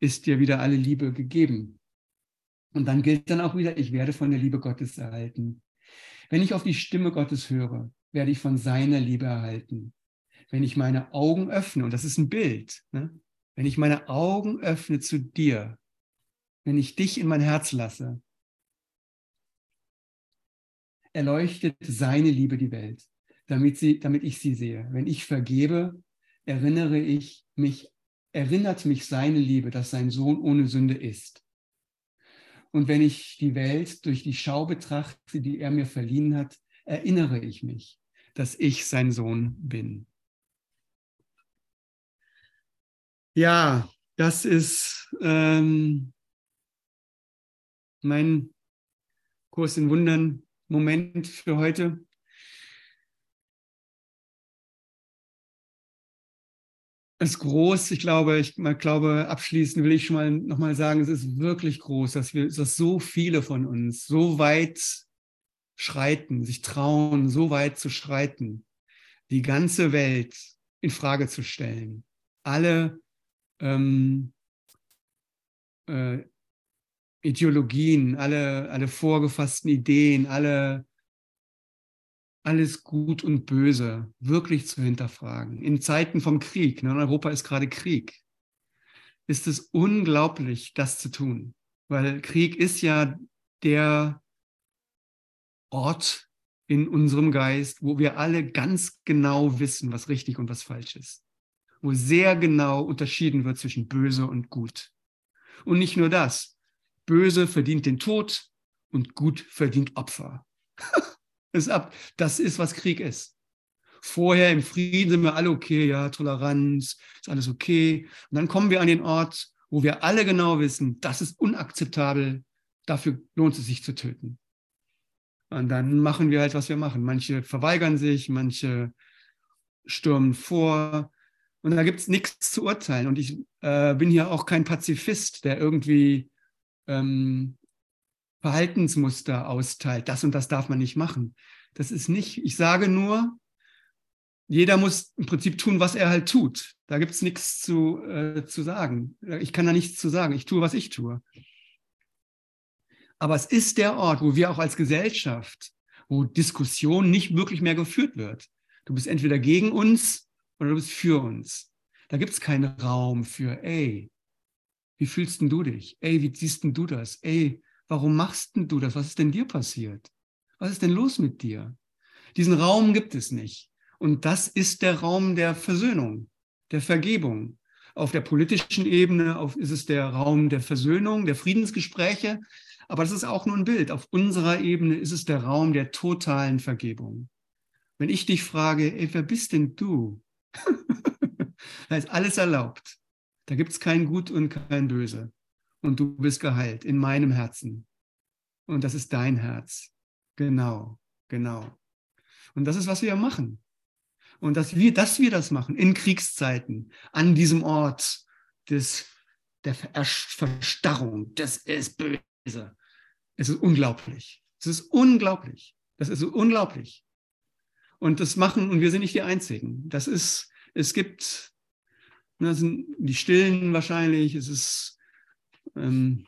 ist dir wieder alle Liebe gegeben. Und dann gilt dann auch wieder, ich werde von der Liebe Gottes erhalten. Wenn ich auf die Stimme Gottes höre, werde ich von seiner Liebe erhalten. Wenn ich meine Augen öffne, und das ist ein Bild, ne? wenn ich meine Augen öffne zu dir, wenn ich dich in mein Herz lasse, erleuchtet seine Liebe die Welt, damit, sie, damit ich sie sehe. Wenn ich vergebe, erinnere ich mich, erinnert mich seine Liebe, dass sein Sohn ohne Sünde ist. Und wenn ich die Welt durch die Schau betrachte, die er mir verliehen hat, erinnere ich mich, dass ich sein Sohn bin. Ja, das ist ähm, mein Kurs in Wundern Moment für heute. Ist groß. Ich glaube, ich glaube, abschließend will ich schon mal nochmal sagen, es ist wirklich groß, dass wir, dass so viele von uns so weit schreiten, sich trauen, so weit zu schreiten, die ganze Welt in Frage zu stellen. Alle ähm, äh, Ideologien, alle, alle vorgefassten Ideen, alle alles Gut und Böse wirklich zu hinterfragen. In Zeiten vom Krieg, ne, in Europa ist gerade Krieg, ist es unglaublich, das zu tun. Weil Krieg ist ja der Ort in unserem Geist, wo wir alle ganz genau wissen, was richtig und was falsch ist. Wo sehr genau unterschieden wird zwischen böse und gut. Und nicht nur das. Böse verdient den Tod und gut verdient Opfer. ist ab. Das ist, was Krieg ist. Vorher im Frieden sind wir alle okay, ja, Toleranz, ist alles okay. Und dann kommen wir an den Ort, wo wir alle genau wissen, das ist unakzeptabel, dafür lohnt es sich zu töten. Und dann machen wir halt, was wir machen. Manche verweigern sich, manche stürmen vor. Und da gibt es nichts zu urteilen. Und ich äh, bin hier auch kein Pazifist, der irgendwie ähm, Verhaltensmuster austeilt. Das und das darf man nicht machen. Das ist nicht, ich sage nur, jeder muss im Prinzip tun, was er halt tut. Da gibt es nichts zu, äh, zu sagen. Ich kann da nichts zu sagen. Ich tue, was ich tue. Aber es ist der Ort, wo wir auch als Gesellschaft, wo Diskussion nicht wirklich mehr geführt wird. Du bist entweder gegen uns oder du bist für uns. Da gibt es keinen Raum für, ey, wie fühlst denn du dich? Ey, wie siehst denn du das? Ey, Warum machst denn du das? Was ist denn dir passiert? Was ist denn los mit dir? Diesen Raum gibt es nicht. Und das ist der Raum der Versöhnung, der Vergebung. Auf der politischen Ebene auf, ist es der Raum der Versöhnung, der Friedensgespräche. Aber das ist auch nur ein Bild. Auf unserer Ebene ist es der Raum der totalen Vergebung. Wenn ich dich frage, ey, wer bist denn du? da ist alles erlaubt. Da gibt es kein Gut und kein Böse und du bist geheilt in meinem Herzen. Und das ist dein Herz. Genau, genau. Und das ist, was wir machen. Und dass wir, dass wir das machen in Kriegszeiten, an diesem Ort des, der Verstarrung, das ist böse. Es ist unglaublich. Das ist unglaublich. Das ist unglaublich. Und das machen, und wir sind nicht die Einzigen. Das ist, es gibt, das sind die Stillen wahrscheinlich, es ist, ähm,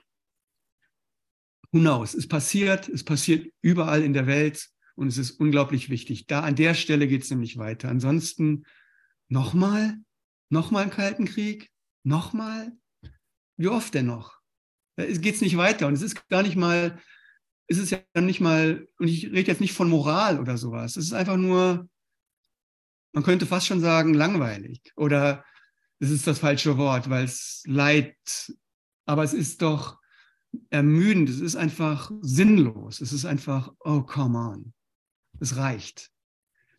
who knows, es passiert, es passiert überall in der Welt und es ist unglaublich wichtig. Da an der Stelle geht es nämlich weiter. Ansonsten nochmal, nochmal einen Kalten Krieg, nochmal, wie oft denn noch? Es geht nicht weiter und es ist gar nicht mal ist es ja nicht mal, und ich rede jetzt nicht von Moral oder sowas, es ist einfach nur, man könnte fast schon sagen, langweilig oder es ist das falsche Wort, weil es Leid, aber es ist doch ermüdend, es ist einfach sinnlos, es ist einfach, oh, come on, es reicht.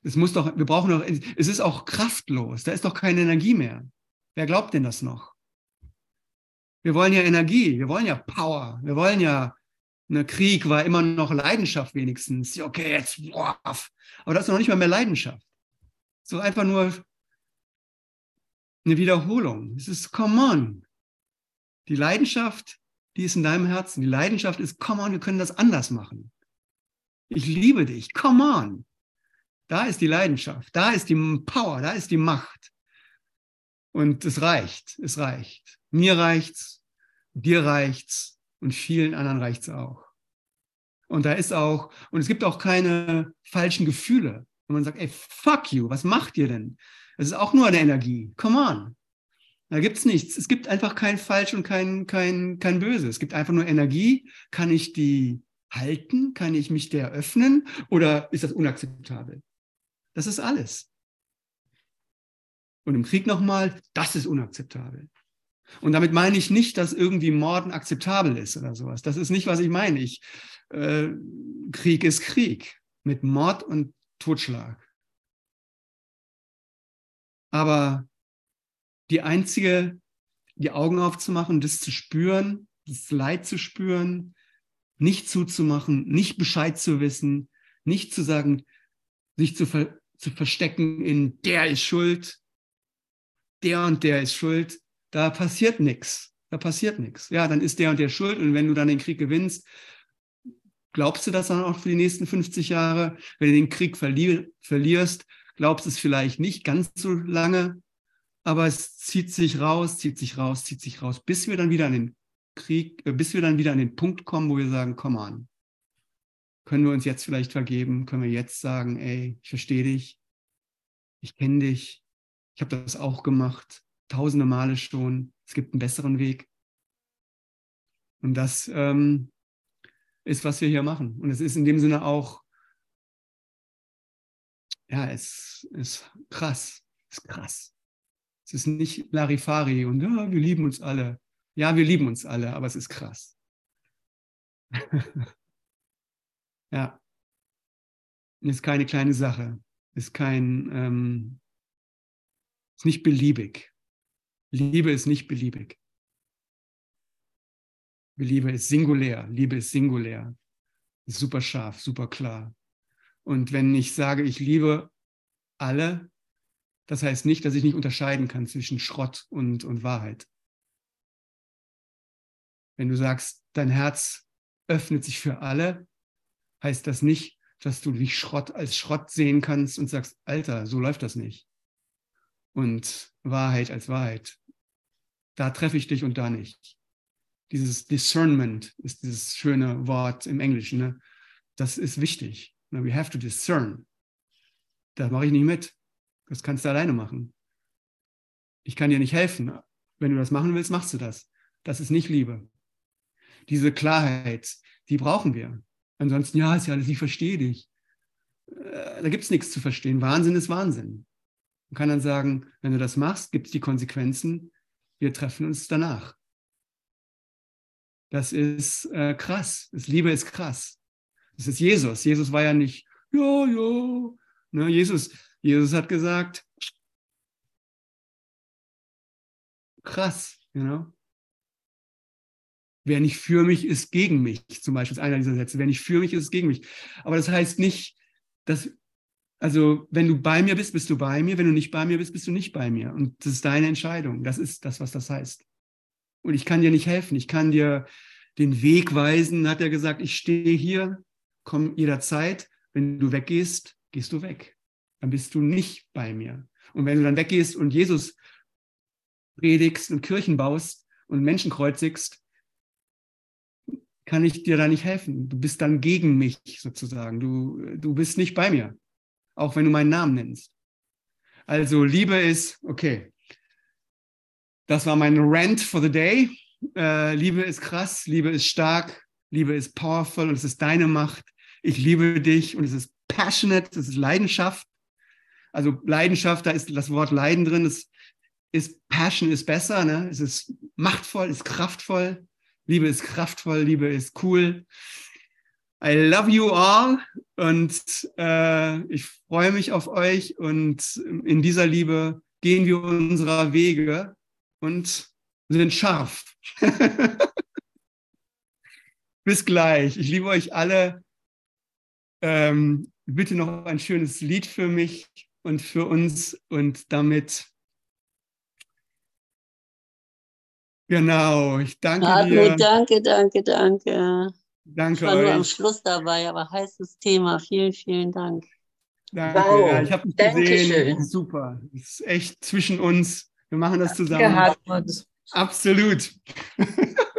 Es muss doch, wir brauchen doch, es ist auch kraftlos, da ist doch keine Energie mehr. Wer glaubt denn das noch? Wir wollen ja Energie, wir wollen ja Power, wir wollen ja Ne, Krieg war immer noch Leidenschaft wenigstens. Okay, jetzt, boah. aber das ist noch nicht mal mehr Leidenschaft. So einfach nur eine Wiederholung. Es ist, come on. Die Leidenschaft, die ist in deinem Herzen. Die Leidenschaft ist, come on, wir können das anders machen. Ich liebe dich, come on. Da ist die Leidenschaft, da ist die Power, da ist die Macht. Und es reicht, es reicht. Mir reicht's, dir reicht's und vielen anderen reicht's auch. Und da ist auch, und es gibt auch keine falschen Gefühle. Und man sagt, ey, fuck you, was macht ihr denn? Es ist auch nur eine Energie. Come on. Da gibt es nichts. Es gibt einfach kein Falsch und kein, kein, kein Böse. Es gibt einfach nur Energie. Kann ich die halten? Kann ich mich der öffnen? Oder ist das unakzeptabel? Das ist alles. Und im Krieg nochmal, das ist unakzeptabel. Und damit meine ich nicht, dass irgendwie Morden akzeptabel ist oder sowas. Das ist nicht, was ich meine. Ich, äh, Krieg ist Krieg mit Mord und Totschlag. Aber die einzige, die Augen aufzumachen, das zu spüren, das Leid zu spüren, nicht zuzumachen, nicht Bescheid zu wissen, nicht zu sagen, sich zu, ver zu verstecken in der ist schuld, der und der ist schuld, da passiert nichts. Da passiert nichts. Ja, dann ist der und der schuld und wenn du dann den Krieg gewinnst, glaubst du das dann auch für die nächsten 50 Jahre? Wenn du den Krieg verli verlierst, glaubst du es vielleicht nicht ganz so lange, aber es zieht sich raus, zieht sich raus, zieht sich raus, bis wir dann wieder an den Krieg, äh, bis wir dann wieder an den Punkt kommen, wo wir sagen, komm an. Können wir uns jetzt vielleicht vergeben? Können wir jetzt sagen, ey, ich verstehe dich, ich kenne dich, ich habe das auch gemacht tausende Male schon. Es gibt einen besseren Weg. Und das ähm, ist, was wir hier machen. Und es ist in dem Sinne auch, ja, es ist krass. Es ist krass. Es ist nicht Larifari und ja, wir lieben uns alle. Ja, wir lieben uns alle, aber es ist krass. ja. Ist keine kleine Sache. Ist kein, ähm, ist nicht beliebig. Liebe ist nicht beliebig. Liebe ist singulär. Liebe ist singulär. Ist super scharf, super klar. Und wenn ich sage, ich liebe alle, das heißt nicht, dass ich nicht unterscheiden kann zwischen Schrott und, und Wahrheit. Wenn du sagst, dein Herz öffnet sich für alle, heißt das nicht, dass du dich Schrott als Schrott sehen kannst und sagst, Alter, so läuft das nicht. Und Wahrheit als Wahrheit da treffe ich dich und da nicht. Dieses Discernment ist dieses schöne Wort im Englischen. Ne? Das ist wichtig. We have to discern. Da mache ich nicht mit. Das kannst du alleine machen. Ich kann dir nicht helfen. Wenn du das machen willst, machst du das. Das ist nicht Liebe. Diese Klarheit, die brauchen wir. Ansonsten, ja, ist ja alles, ich verstehe dich. Äh, da gibt es nichts zu verstehen. Wahnsinn ist Wahnsinn. Man kann dann sagen, wenn du das machst, gibt es die Konsequenzen, wir treffen uns danach. Das ist äh, krass. Das Liebe ist krass. Das ist Jesus. Jesus war ja nicht, ja, ja. Ne, Jesus, Jesus hat gesagt, krass, you know? Wer nicht für mich ist gegen mich, zum Beispiel ist einer dieser Sätze. Wer nicht für mich ist, ist gegen mich. Aber das heißt nicht, dass also, wenn du bei mir bist, bist du bei mir. Wenn du nicht bei mir bist, bist du nicht bei mir. Und das ist deine Entscheidung. Das ist das, was das heißt. Und ich kann dir nicht helfen. Ich kann dir den Weg weisen, hat er gesagt. Ich stehe hier komm jederzeit. Wenn du weggehst, gehst du weg. Dann bist du nicht bei mir. Und wenn du dann weggehst und Jesus predigst und Kirchen baust und Menschen kreuzigst, kann ich dir da nicht helfen. Du bist dann gegen mich sozusagen. Du, du bist nicht bei mir, auch wenn du meinen Namen nennst. Also Liebe ist, okay, das war mein Rant for the day. Äh, Liebe ist krass, Liebe ist stark, Liebe ist powerful und es ist deine Macht. Ich liebe dich und es ist passionate, es ist Leidenschaft. Also Leidenschaft, da ist das Wort Leiden drin. Es ist Passion ist besser, ne? Es ist machtvoll, ist kraftvoll. Liebe ist kraftvoll, Liebe ist cool. I love you all und äh, ich freue mich auf euch und in dieser Liebe gehen wir unserer Wege und sind scharf. Bis gleich. Ich liebe euch alle. Ähm, bitte noch ein schönes Lied für mich und für uns und damit Genau, ich danke Hartmut, dir. danke, danke, danke. Danke ich war nur am euch. Schluss dabei, aber heißes Thema. Vielen, vielen Dank. Danke. Wow, Ja, ich habe dich Dankeschön. gesehen. Super. Das ist echt zwischen uns. Wir machen das zusammen. Hartmut. Absolut.